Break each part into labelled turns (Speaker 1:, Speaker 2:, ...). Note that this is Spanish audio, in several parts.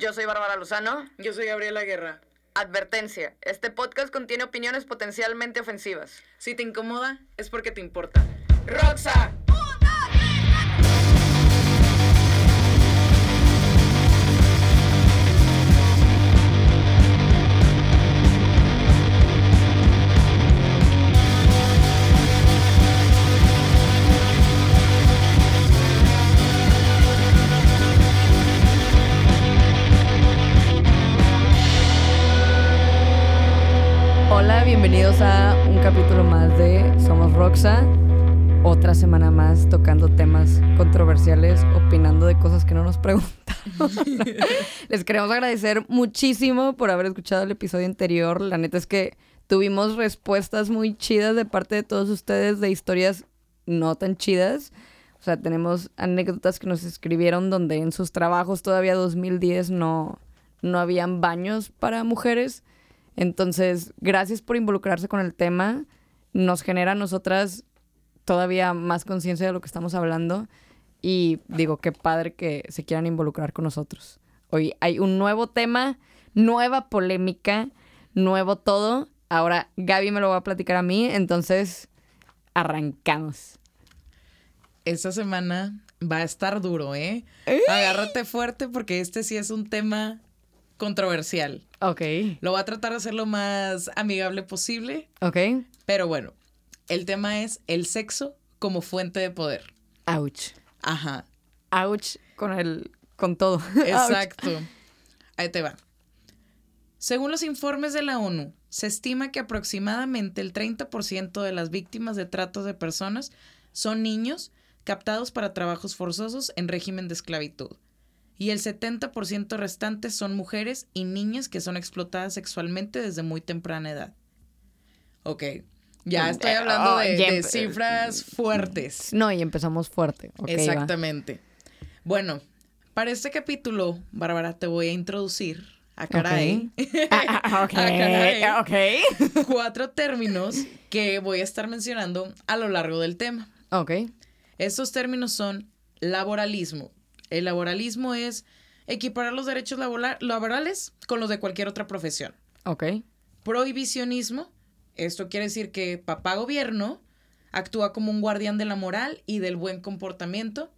Speaker 1: Yo soy Bárbara Lozano.
Speaker 2: Yo soy Gabriela Guerra.
Speaker 1: Advertencia, este podcast contiene opiniones potencialmente ofensivas.
Speaker 2: Si te incomoda, es porque te importa. ¡Roxa!
Speaker 3: Otra semana más tocando temas controversiales, opinando de cosas que no nos preguntamos. Les queremos agradecer muchísimo por haber escuchado el episodio anterior. La neta es que tuvimos respuestas muy chidas de parte de todos ustedes de historias no tan chidas. O sea, tenemos anécdotas que nos escribieron donde en sus trabajos todavía 2010 no, no habían baños para mujeres. Entonces, gracias por involucrarse con el tema. Nos genera a nosotras todavía más conciencia de lo que estamos hablando. Y digo, qué padre que se quieran involucrar con nosotros. Hoy hay un nuevo tema, nueva polémica, nuevo todo. Ahora Gaby me lo va a platicar a mí, entonces arrancamos.
Speaker 2: Esta semana va a estar duro, ¿eh?
Speaker 3: ¡Ey!
Speaker 2: Agárrate fuerte porque este sí es un tema controversial.
Speaker 3: Ok,
Speaker 2: Lo voy a tratar de hacer lo más amigable posible,
Speaker 3: ok.
Speaker 2: Pero bueno, el tema es el sexo como fuente de poder.
Speaker 3: Ouch.
Speaker 2: Ajá,
Speaker 3: Ouch con el, con todo.
Speaker 2: exacto. Ahí te va. Según los informes de la ONU, se estima que aproximadamente el 30% de las víctimas de tratos de personas son niños captados para trabajos forzosos en régimen de esclavitud. Y el 70% restante son mujeres y niñas que son explotadas sexualmente desde muy temprana edad. Ok, ya estoy hablando de,
Speaker 3: Oh,
Speaker 2: cifras fuertes.
Speaker 3: No, y empezamos fuerte. Va.
Speaker 2: Exactamente. Bueno, para este capítulo, Bárbara, te voy a introducir a caray.
Speaker 3: Ah, ah, ok,
Speaker 2: Ah, caray.
Speaker 3: ok.
Speaker 2: cuatro términos que voy a estar mencionando a lo largo del tema.
Speaker 3: Ok,
Speaker 2: Estos términos son laboralismo. El laboralismo es equiparar los derechos labora- laborales con los de cualquier otra profesión.
Speaker 3: ok.
Speaker 2: Prohibicionismo. Esto quiere decir que papá gobierno actúa como un guardián de la moral y del buen comportamiento.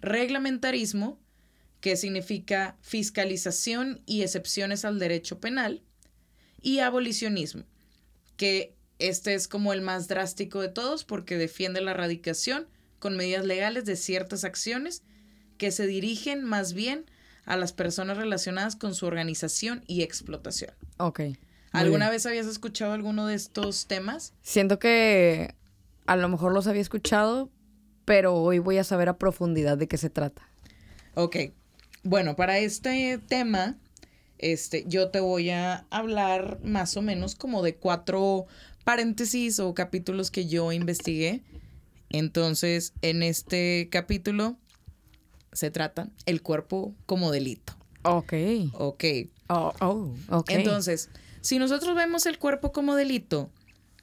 Speaker 2: Reglamentarismo, que significa fiscalización y excepciones al derecho penal. Y abolicionismo, que este es como el más drástico de todos porque defiende la erradicación con medidas legales de ciertas acciones que se dirigen más bien a las personas relacionadas con su organización y explotación.
Speaker 3: Ok.
Speaker 2: ¿Alguna vez habías escuchado alguno de estos temas?
Speaker 3: Siento que a lo mejor los había escuchado, pero hoy voy a saber a profundidad de qué se trata.
Speaker 2: Ok. Bueno, para este tema, este, yo te voy a hablar más o menos como de cuatro paréntesis o capítulos que yo investigué. Entonces, en este capítulo se trata el cuerpo como delito.
Speaker 3: Ok.
Speaker 2: Ok.
Speaker 3: Oh, oh, ok.
Speaker 2: Entonces, si nosotros vemos el cuerpo como delito,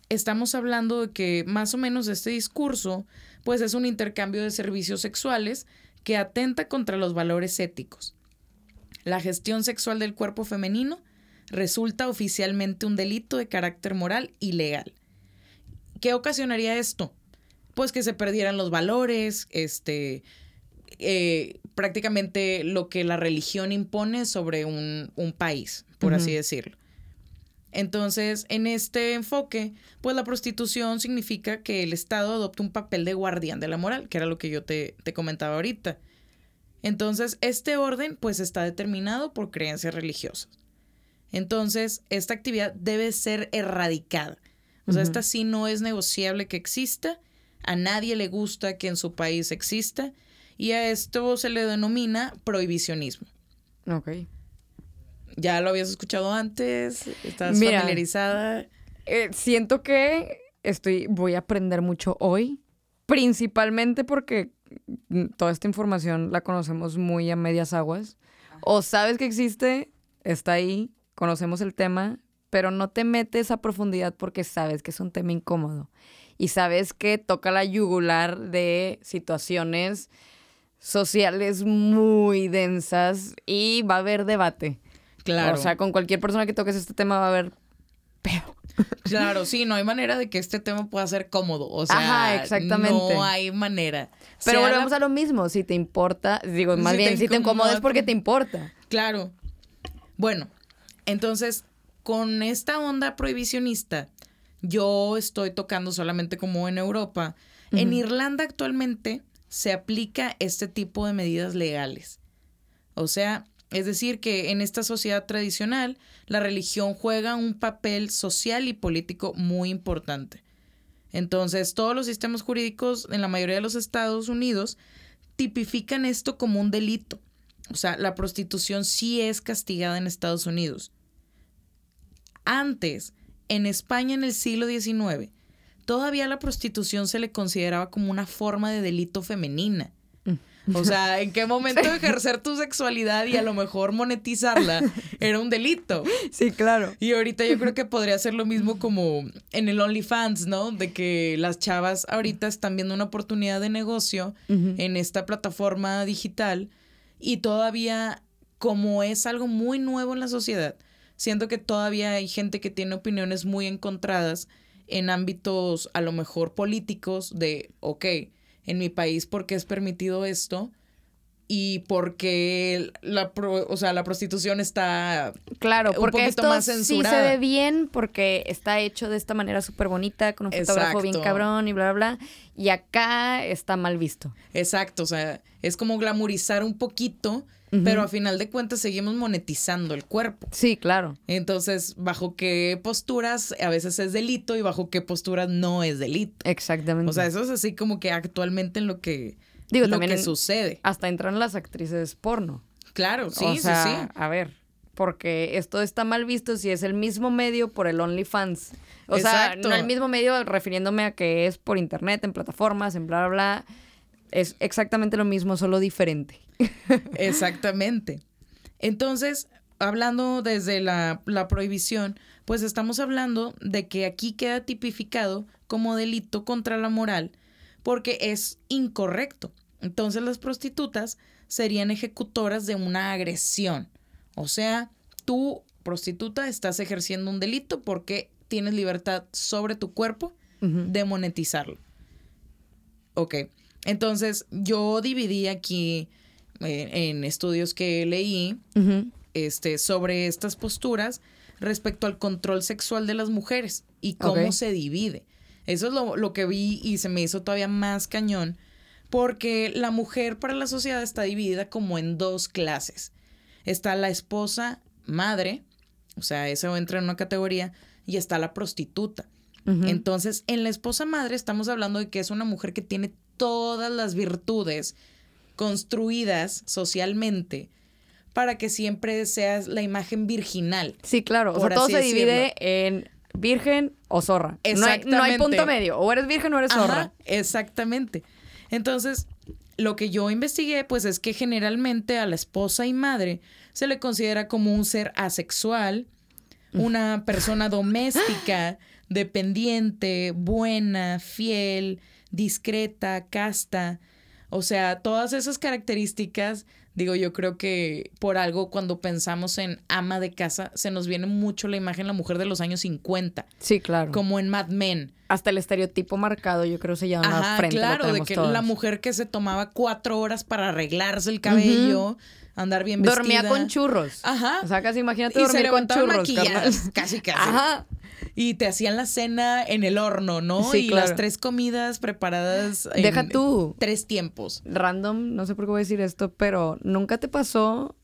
Speaker 2: estamos hablando de que más o menos este discurso, pues es un intercambio de servicios sexuales que atenta contra los valores éticos. La gestión sexual del cuerpo femenino resulta oficialmente un delito de carácter moral y legal. ¿Qué ocasionaría esto? Pues que se perdieran los valores, este, eh, prácticamente lo que la religión impone sobre un, un país, por así decirlo. Entonces, en este enfoque, pues la prostitución significa que el Estado adopta un papel de guardián de la moral, que era lo que yo te, te comentaba ahorita. Entonces, este orden, pues está determinado por creencias religiosas. Entonces, esta actividad debe ser erradicada. O sea, esta sí no es negociable que exista. A nadie le gusta que en su país exista. Y a esto se le denomina prohibicionismo.
Speaker 3: Ok.
Speaker 2: ¿Ya lo habías escuchado antes? ¿Estás
Speaker 3: Mira.
Speaker 2: familiarizada?
Speaker 3: Eh, siento que estoy, voy a aprender mucho hoy, principalmente porque mm, toda esta información la conocemos muy a medias aguas. O sabes que existe, está ahí, conocemos el tema, pero no te metes a profundidad porque sabes que es un tema incómodo. Y sabes que toca la yugular de situaciones sociales muy densas y va a haber debate.
Speaker 2: Claro.
Speaker 3: O sea, con cualquier persona que toques este tema va a haber pedo.
Speaker 2: Claro, sí, no hay manera de que este tema pueda ser cómodo. O sea,
Speaker 3: Ajá, exactamente.
Speaker 2: no hay manera.
Speaker 3: Pero
Speaker 2: Sea
Speaker 3: volvemos
Speaker 2: la-
Speaker 3: a lo mismo. Si te importa, digo, más
Speaker 2: Si
Speaker 3: bien, si te incomoda es porque
Speaker 2: pues-
Speaker 3: te importa.
Speaker 2: Claro. Bueno, entonces, con esta onda prohibicionista, yo estoy tocando solamente como en Europa. En Irlanda actualmente se aplica este tipo de medidas legales. O sea, es decir, que en esta sociedad tradicional, la religión juega un papel social y político muy importante. Entonces, todos los sistemas jurídicos en la mayoría de los Estados Unidos tipifican esto como un delito. O sea, la prostitución sí es castigada en Estados Unidos. Antes, en España en el siglo XIX, todavía la prostitución se le consideraba como una forma de delito femenina. O sea, ¿en qué momento ejercer tu sexualidad y a lo mejor monetizarla era un delito?
Speaker 3: Sí, claro.
Speaker 2: Y ahorita yo creo que podría ser lo mismo como en el OnlyFans, ¿no? De que las chavas ahorita están viendo una oportunidad de negocio en esta plataforma digital y todavía como es algo muy nuevo en la sociedad, siento que todavía hay gente que tiene opiniones muy encontradas en ámbitos a lo mejor políticos de, ok, en mi país, ¿por qué es permitido esto? Y porque la, pro- o sea, la prostitución está
Speaker 3: Claro,
Speaker 2: un
Speaker 3: porque
Speaker 2: poquito
Speaker 3: esto
Speaker 2: más
Speaker 3: sí se
Speaker 2: censurada.
Speaker 3: ve bien porque está hecho de esta manera súper bonita, con un fotógrafo bien cabrón y bla, bla, bla. Y acá está mal visto.
Speaker 2: Exacto, o sea, es como glamorizar un poquito, pero a final de cuentas seguimos monetizando el cuerpo.
Speaker 3: Sí, claro.
Speaker 2: Entonces, bajo qué posturas a veces es delito y bajo qué posturas no es delito.
Speaker 3: Exactamente.
Speaker 2: O sea, eso es así como que actualmente en lo que,
Speaker 3: Digo,
Speaker 2: lo
Speaker 3: también
Speaker 2: que sucede.
Speaker 3: hasta entran las actrices porno.
Speaker 2: Claro, sí,
Speaker 3: o
Speaker 2: sí,
Speaker 3: sea,
Speaker 2: sí.
Speaker 3: A ver, porque esto está mal visto si es el mismo medio por el OnlyFans. O sea,
Speaker 2: Exacto.
Speaker 3: no el mismo medio refiriéndome a que es por internet, en plataformas, en bla, bla, bla. Es exactamente lo mismo, solo diferente.
Speaker 2: Exactamente. Entonces, hablando desde la, la prohibición, pues estamos hablando de que aquí queda tipificado como delito contra la moral porque es incorrecto. Entonces las prostitutas serían ejecutoras de una agresión. O sea, tú, prostituta, estás ejerciendo un delito porque tienes libertad sobre tu cuerpo de monetizarlo. Ok, entonces yo dividí aquí eh, en estudios que leí este, sobre estas posturas respecto al control sexual de las mujeres y cómo se divide. Eso es lo, lo que vi y se me hizo todavía más cañón, porque la mujer para la sociedad está dividida como en dos clases. Está la esposa madre, o sea, eso entra en una categoría, y está la prostituta. Entonces, en la esposa madre estamos hablando de que es una mujer que tiene todas las virtudes construidas socialmente para que siempre seas la imagen virginal.
Speaker 3: Sí, claro. O sea, todo se divide en virgen o zorra. No hay, no hay
Speaker 2: Exactamente.
Speaker 3: punto medio. O eres virgen o eres zorra.
Speaker 2: Exactamente. Entonces, lo que yo investigué, pues es que generalmente a la esposa y madre se le considera como un ser asexual, una persona doméstica, dependiente, buena, fiel, discreta, casta. O sea, todas esas características, digo, yo creo que por algo cuando pensamos en ama de casa, se nos viene mucho la imagen de la mujer de los años 50,
Speaker 3: Sí, claro.
Speaker 2: como en Mad Men.
Speaker 3: Hasta el estereotipo marcado, yo creo, se llama
Speaker 2: Ajá,
Speaker 3: frente.
Speaker 2: claro, de que la mujer que se tomaba cuatro horas para arreglarse el cabello, andar bien vestida.
Speaker 3: Dormía con churros.
Speaker 2: Aja.
Speaker 3: O sea, casi imagínate
Speaker 2: y se
Speaker 3: dormir con
Speaker 2: levantaban
Speaker 3: churros,
Speaker 2: casi casi.
Speaker 3: Ajá.
Speaker 2: Y te hacían la cena en el horno, ¿no?
Speaker 3: Sí,
Speaker 2: y
Speaker 3: claro.
Speaker 2: las tres comidas preparadas en
Speaker 3: Deja tú.
Speaker 2: tres tiempos.
Speaker 3: Random, no sé por qué voy a decir esto, pero ¿nunca te pasó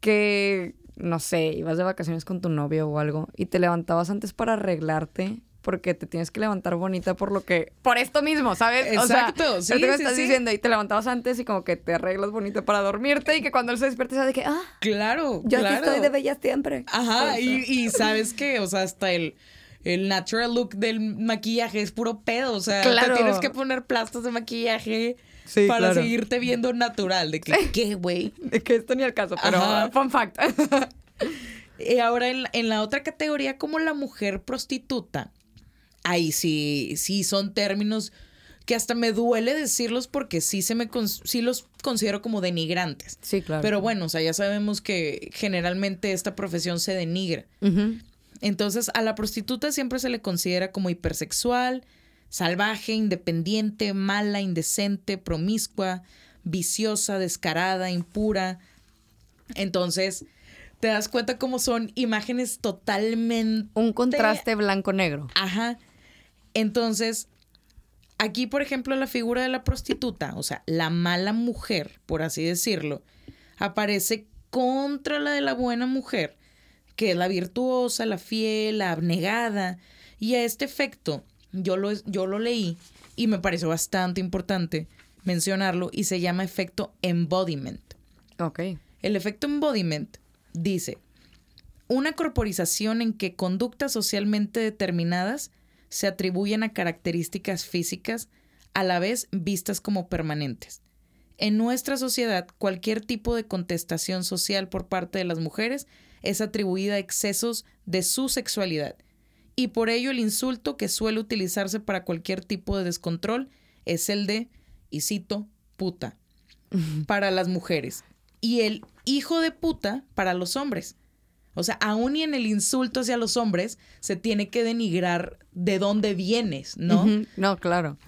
Speaker 3: que, no sé, ibas de vacaciones con tu novio o algo y te levantabas antes para arreglarte? Porque te tienes que levantar bonita por lo que... Por esto mismo, ¿sabes?
Speaker 2: Exacto,
Speaker 3: o sea,
Speaker 2: sí, sí,
Speaker 3: estás
Speaker 2: sí.
Speaker 3: diciendo y te levantabas antes y como que te arreglas bonita para dormirte y que cuando él se despierte de que, ah,
Speaker 2: Claro,
Speaker 3: yo
Speaker 2: claro.
Speaker 3: aquí estoy de bella siempre.
Speaker 2: Ajá, y, y sabes que, o sea, hasta el, el natural look del maquillaje es puro pedo. O sea,
Speaker 3: Claro.
Speaker 2: te tienes que poner plastos de maquillaje
Speaker 3: Sí,
Speaker 2: para
Speaker 3: claro.
Speaker 2: seguirte viendo natural. De que, ¿qué, güey?
Speaker 3: De que esto ni al caso, pero
Speaker 2: Ajá.
Speaker 3: fun fact.
Speaker 2: Y ahora en, la- en la otra categoría, como la mujer prostituta, ahí sí, sí son términos que hasta me duele decirlos porque sí, se me sí los considero como denigrantes.
Speaker 3: Sí, claro.
Speaker 2: Pero bueno, o sea, ya sabemos que generalmente esta profesión se denigra. Entonces, a la prostituta siempre se le considera como hipersexual, salvaje, independiente, mala, indecente, promiscua, viciosa, descarada, impura. Entonces, te das cuenta cómo son imágenes totalmente...
Speaker 3: Un contraste blanco-negro.
Speaker 2: Ajá. Entonces, aquí, por ejemplo, la figura de la prostituta, o sea, la mala mujer, por así decirlo, aparece contra la de la buena mujer, que es la virtuosa, la fiel, la abnegada. Y a este efecto, yo lo, yo lo leí y me pareció bastante importante mencionarlo y se llama efecto embodiment.
Speaker 3: Ok.
Speaker 2: El efecto embodiment dice, una corporización en que conductas socialmente determinadas se atribuyen a características físicas a la vez vistas como permanentes. En nuestra sociedad, cualquier tipo de contestación social por parte de las mujeres es atribuida a excesos de su sexualidad, y por ello el insulto que suele utilizarse para cualquier tipo de descontrol es el de, y cito, puta, para las mujeres, y el hijo de puta para los hombres. O sea, aún y en el insulto hacia los hombres se tiene que denigrar de dónde vienes, ¿no?
Speaker 3: No, claro.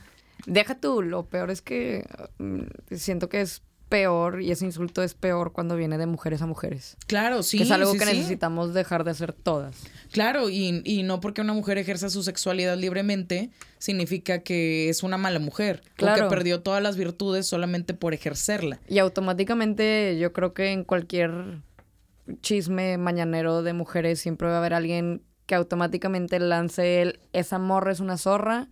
Speaker 3: Deja tú, lo peor es que mm, siento que es peor y ese insulto es peor cuando viene de mujeres a mujeres.
Speaker 2: Claro, sí.
Speaker 3: Que es algo que necesitamos dejar de hacer todas.
Speaker 2: Claro, y, y, no porque una mujer ejerza su sexualidad libremente significa que es una mala mujer. Claro. O que perdió todas las virtudes solamente por ejercerla.
Speaker 3: Y automáticamente yo creo que en cualquier chisme mañanero de mujeres, siempre va a haber alguien que automáticamente lance el esa morra es una zorra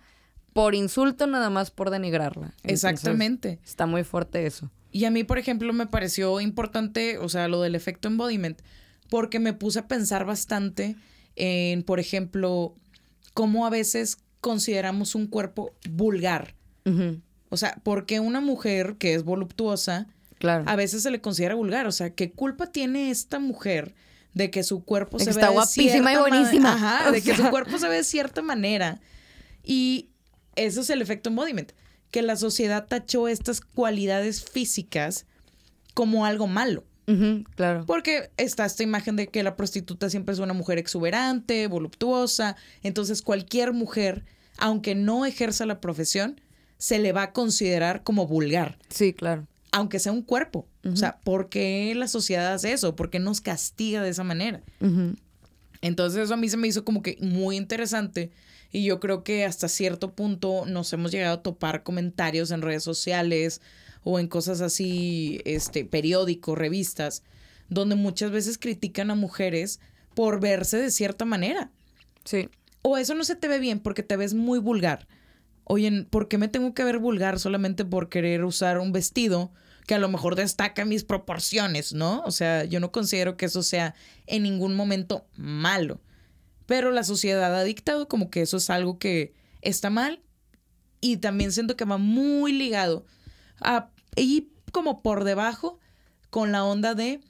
Speaker 3: por insulto nada más por denigrarla.
Speaker 2: Exactamente.
Speaker 3: está muy fuerte eso.
Speaker 2: Y a mí, por ejemplo, me pareció importante, o sea, lo del efecto embodiment, porque me puse a pensar bastante en, por ejemplo, cómo a veces consideramos un cuerpo vulgar. O sea, porque una mujer que es voluptuosa a veces se le considera vulgar. O sea, ¿qué culpa tiene esta mujer de que su cuerpo se
Speaker 3: ve guapísima y buenísima?
Speaker 2: Ajá, de que su cuerpo se ve de cierta manera. Y eso es el efecto embodiment. Que la sociedad tachó estas cualidades físicas como algo malo.
Speaker 3: claro.
Speaker 2: Porque está esta imagen de que la prostituta siempre es una mujer exuberante, voluptuosa. Entonces, cualquier mujer, aunque no ejerza la profesión, se le va a considerar como vulgar.
Speaker 3: Sí, claro
Speaker 2: aunque sea un cuerpo. O sea, ¿por qué la sociedad hace eso? ¿Por qué nos castiga de esa manera? Entonces eso a mí se me hizo como que muy interesante y yo creo que hasta cierto punto nos hemos llegado a topar comentarios en redes sociales o en cosas así, este, periódicos, revistas, donde muchas veces critican a mujeres por verse de cierta manera.
Speaker 3: Sí.
Speaker 2: O eso no se te ve bien porque te ves muy vulgar. Oye, ¿por qué me tengo que ver vulgar solamente por querer usar un vestido que a lo mejor destaca mis proporciones, ¿no? O sea, yo no considero que eso sea en ningún momento malo. Pero la sociedad ha dictado como que eso es algo que está mal y también siento que va muy ligado a, y como por debajo con la onda de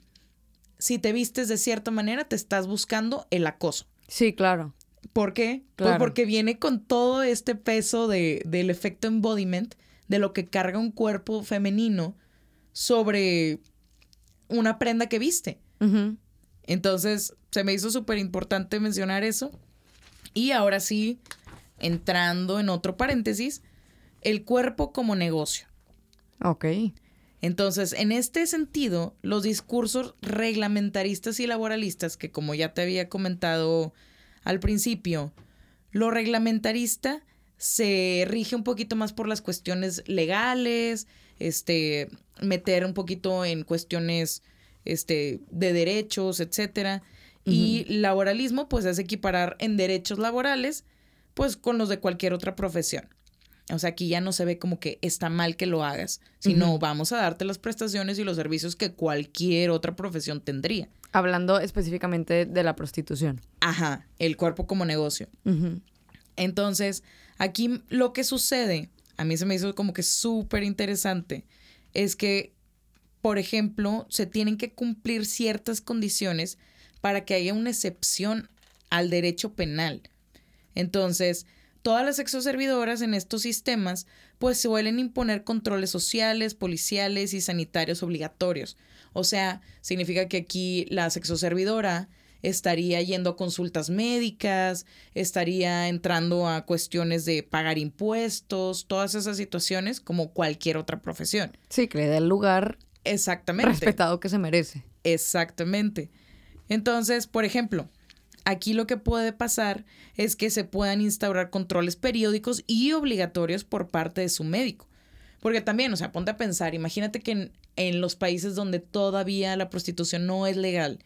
Speaker 2: si te vistes de cierta manera te estás buscando el acoso.
Speaker 3: Sí, claro.
Speaker 2: ¿Por qué? Pues porque viene con todo este peso de, del efecto embodiment, de lo que carga un cuerpo femenino sobre una prenda que viste. Entonces, se me hizo súper importante mencionar eso. Y ahora sí, entrando en otro paréntesis, el cuerpo como negocio.
Speaker 3: Ok.
Speaker 2: Entonces, en este sentido, los discursos reglamentaristas y laboralistas, que como ya te había comentado al principio, lo reglamentarista se rige un poquito más por las cuestiones legales, este, meter un poquito en cuestiones este, de derechos, etcétera. Y laboralismo, pues es equiparar en derechos laborales, pues con los de cualquier otra profesión. O sea, aquí ya no se ve como que está mal que lo hagas, sino vamos a darte las prestaciones y los servicios que cualquier otra profesión tendría.
Speaker 3: Hablando específicamente de la prostitución.
Speaker 2: Ajá, el cuerpo como negocio. Entonces, aquí lo que sucede, a mí se me hizo como que súper interesante, es que, por ejemplo, se tienen que cumplir ciertas condiciones para que haya una excepción al derecho penal. Entonces, todas las exoservidoras en estos sistemas pues suelen imponer controles sociales, policiales y sanitarios obligatorios. O sea, significa que aquí la sexoservidora estaría yendo a consultas médicas, estaría entrando a cuestiones de pagar impuestos, todas esas situaciones como cualquier otra profesión.
Speaker 3: Sí, que le dé el lugar
Speaker 2: Exactamente.
Speaker 3: respetado que se merece.
Speaker 2: Exactamente. Entonces, por ejemplo, aquí lo que puede pasar es que se puedan instaurar controles periódicos y obligatorios por parte de su médico. Porque también, o sea, ponte a pensar, imagínate que en, en los países donde todavía la prostitución no es legal,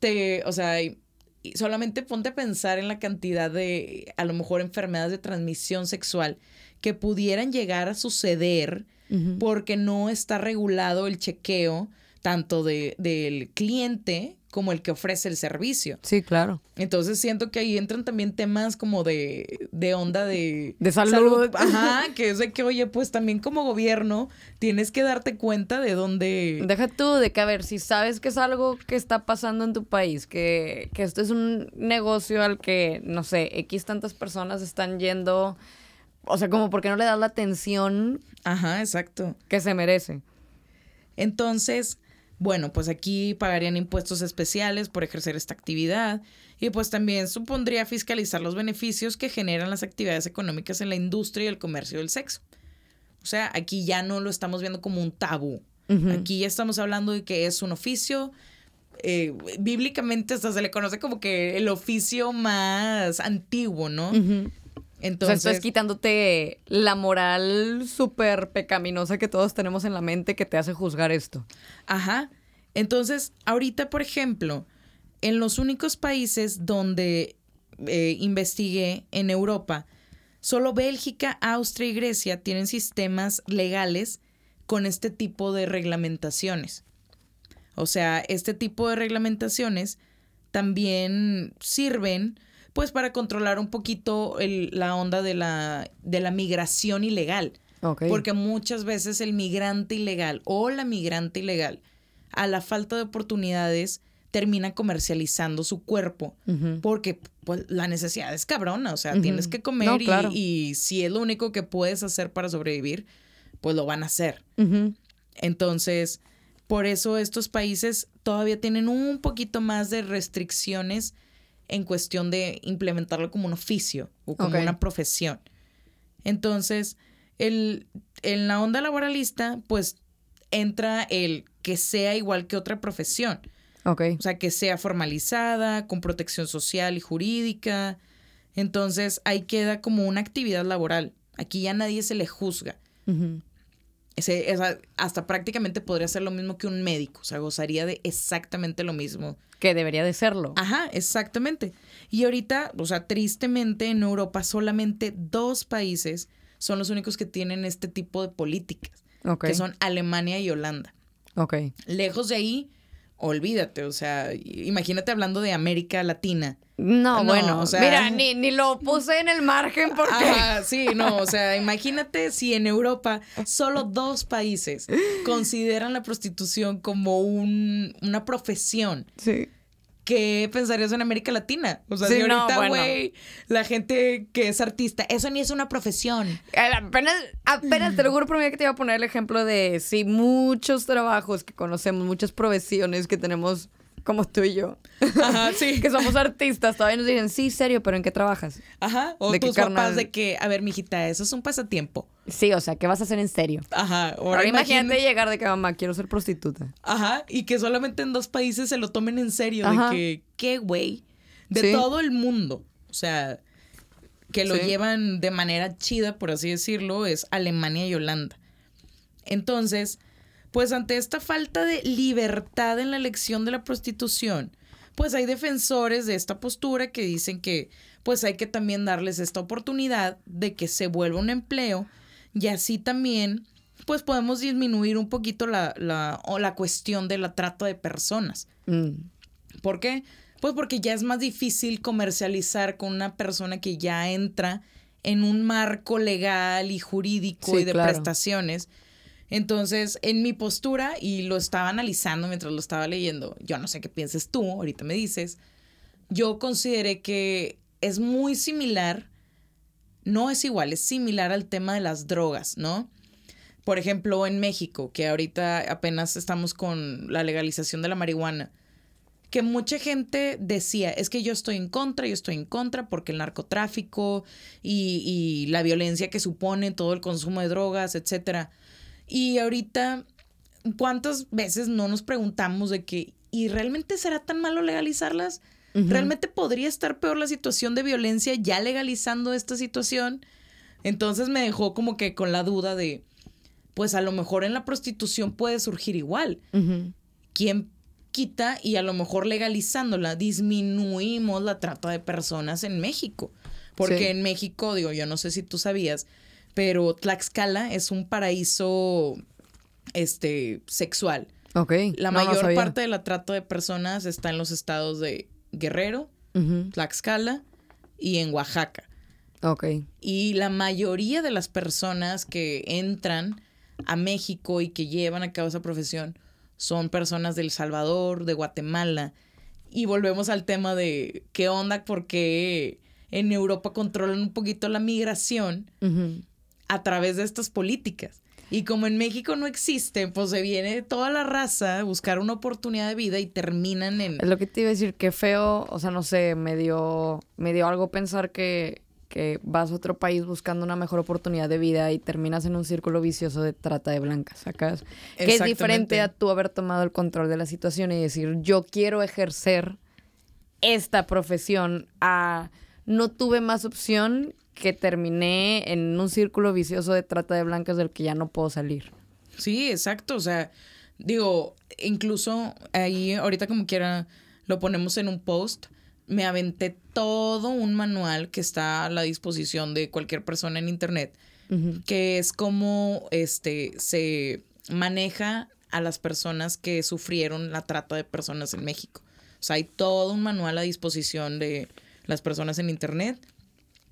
Speaker 2: te, o sea, solamente ponte a pensar en la cantidad de, a lo mejor, enfermedades de transmisión sexual que pudieran llegar a suceder porque no está regulado el chequeo tanto de, del cliente como el que ofrece el servicio.
Speaker 3: Sí, claro.
Speaker 2: Entonces siento que ahí entran también temas como de, de onda de...
Speaker 3: De salud.
Speaker 2: Ajá, que es de que, oye, pues también como gobierno tienes que darte cuenta de dónde...
Speaker 3: Deja tú de que, a ver, si sabes que es algo que está pasando en tu país, que, que esto es un negocio al que, no sé, X tantas personas están yendo, o sea, como porque no le das la atención
Speaker 2: Ajá, exacto.
Speaker 3: que se merece.
Speaker 2: Entonces, bueno, pues aquí pagarían impuestos especiales por ejercer esta actividad y pues también supondría fiscalizar los beneficios que generan las actividades económicas en la industria y el comercio del sexo. O sea, aquí ya no lo estamos viendo como un tabú. Aquí ya estamos hablando de que es un oficio. eh, bíblicamente hasta se le conoce como que el oficio más antiguo, ¿no?
Speaker 3: Ujú. O sea,
Speaker 2: Entonces,
Speaker 3: quitándote la moral súper pecaminosa que todos tenemos en la mente que te hace juzgar esto.
Speaker 2: Ajá. Entonces, ahorita, por ejemplo, en los únicos países donde eh, investigué en Europa, solo Bélgica, Austria y Grecia tienen sistemas legales con este tipo de reglamentaciones. O sea, este tipo de reglamentaciones también sirven pues para controlar un poquito el- la onda de la, de la migración ilegal. Porque muchas veces el migrante ilegal o la migrante ilegal, a la falta de oportunidades, termina comercializando su cuerpo. Porque pues, la necesidad es cabrona. O sea, tienes que comer
Speaker 3: No,
Speaker 2: y-
Speaker 3: claro.
Speaker 2: y, si es lo único que puedes hacer para sobrevivir, pues lo van a hacer. Entonces, por eso estos países todavía tienen un poquito más de restricciones en cuestión de implementarlo como un oficio o como una profesión. Entonces, el, en la onda laboralista, pues entra el que sea igual que otra profesión.
Speaker 3: Ok.
Speaker 2: O sea, que sea formalizada, con protección social y jurídica. Entonces, ahí queda como una actividad laboral. Aquí ya nadie se le juzga. Ese- esa- hasta prácticamente podría ser lo mismo que un médico, o sea, gozaría de exactamente lo mismo.
Speaker 3: Que debería de serlo.
Speaker 2: Ajá, exactamente. Y ahorita, o sea, tristemente en Europa solamente dos países son los únicos que tienen este tipo de políticas, que son Alemania y Holanda.
Speaker 3: Ok.
Speaker 2: Lejos de ahí, olvídate, o sea, imagínate hablando de América Latina.
Speaker 3: No,
Speaker 2: No,
Speaker 3: bueno,
Speaker 2: o sea-
Speaker 3: mira, ni, ni lo puse en el margen porque...
Speaker 2: Ajá, sí, no, o sea, imagínate si en Europa solo dos países consideran la prostitución como un, una profesión.
Speaker 3: Sí.
Speaker 2: ¿Qué pensarías en América Latina? O sea,
Speaker 3: Sí,
Speaker 2: si
Speaker 3: no,
Speaker 2: ahorita,
Speaker 3: bueno.
Speaker 2: güey, la gente que es artista, eso ni es una profesión.
Speaker 3: Eh, Apenas, apenas te lo juro por mí que te iba a poner el ejemplo de sí, muchos trabajos que conocemos, muchas profesiones que tenemos como tú y yo,
Speaker 2: Ajá, sí.
Speaker 3: que somos artistas, todavía nos dicen, sí, serio, pero ¿en qué trabajas?
Speaker 2: Ajá. O
Speaker 3: ¿De
Speaker 2: tus papás
Speaker 3: carnal?
Speaker 2: de que, a ver, mijita, eso es un pasatiempo.
Speaker 3: Sí, o sea, ¿qué vas a hacer en serio?
Speaker 2: Ajá. Ahora,
Speaker 3: Ahora imagínate
Speaker 2: imagínate.
Speaker 3: llegar de que mamá, quiero ser prostituta.
Speaker 2: Ajá. Y que solamente en dos países se lo tomen en serio.
Speaker 3: Ajá.
Speaker 2: De que, ¿qué, güey? De
Speaker 3: Sí.
Speaker 2: todo el mundo. O sea, que lo
Speaker 3: Sí.
Speaker 2: llevan de manera chida, por así decirlo, es Alemania y Holanda. Entonces, pues ante esta falta de libertad en la elección de la prostitución, pues hay defensores de esta postura que dicen que pues hay que también darles esta oportunidad de que se vuelva un empleo y así también pues podemos disminuir un poquito la, la, o la cuestión de la trata de personas.
Speaker 3: Mm,
Speaker 2: ¿Por qué? Pues porque ya es más difícil comercializar con una persona que ya entra en un marco legal y jurídico
Speaker 3: Sí,
Speaker 2: y de
Speaker 3: claro.
Speaker 2: prestaciones. Entonces, en mi postura, y lo estaba analizando mientras lo estaba leyendo, yo no sé qué pienses tú, ahorita me dices, yo consideré que es muy similar no es igual, es similar al tema de las drogas, ¿no? Por ejemplo, en México, que ahorita apenas estamos con la legalización de la marihuana, que mucha gente decía, es que yo estoy en contra, yo estoy en contra porque el narcotráfico y, la violencia que supone todo el consumo de drogas, etcétera. Y ahorita, ¿cuántas veces no nos preguntamos de que, ¿y realmente será tan malo legalizarlas? ¿Realmente podría estar peor la situación de violencia ya legalizando esta situación? Entonces me dejó como que con la duda de, pues a lo mejor en la prostitución puede surgir igual. ¿Quién quita y a lo mejor legalizándola disminuimos la trata de personas en México? Porque en México, digo, yo no sé si tú sabías, pero Tlaxcala es un paraíso este sexual.
Speaker 3: Ok.
Speaker 2: La mayor parte de la trata de personas está en los estados de Guerrero, Tlaxcala y en Oaxaca.
Speaker 3: Ok.
Speaker 2: Y la mayoría de las personas que entran a México y que llevan a cabo esa profesión son personas del Salvador, de Guatemala. Y volvemos al tema de qué onda, porque en Europa controlan un poquito la migración a través de estas políticas. Y como en México no existe, pues se viene toda la raza a buscar una oportunidad de vida y terminan en...
Speaker 3: Es lo que te iba a decir, qué feo, o sea, no sé, me dio, me dio algo pensar que, que vas a otro país buscando una mejor oportunidad de vida y terminas en un círculo vicioso de trata de blancas, ¿sacas? Que es diferente a tú haber tomado el control de la situación y decir, yo quiero ejercer esta profesión a... No tuve más opción que terminé en un círculo vicioso de trata de blancas del que ya no puedo salir.
Speaker 2: Sí, exacto. O sea, digo, incluso ahí, ahorita como quiera, lo ponemos en un post. Me aventé todo un manual que está a la disposición de cualquier persona en internet, que es cómo este, se maneja a las personas que sufrieron la trata de personas en México. O sea, hay todo un manual a disposición de las personas en internet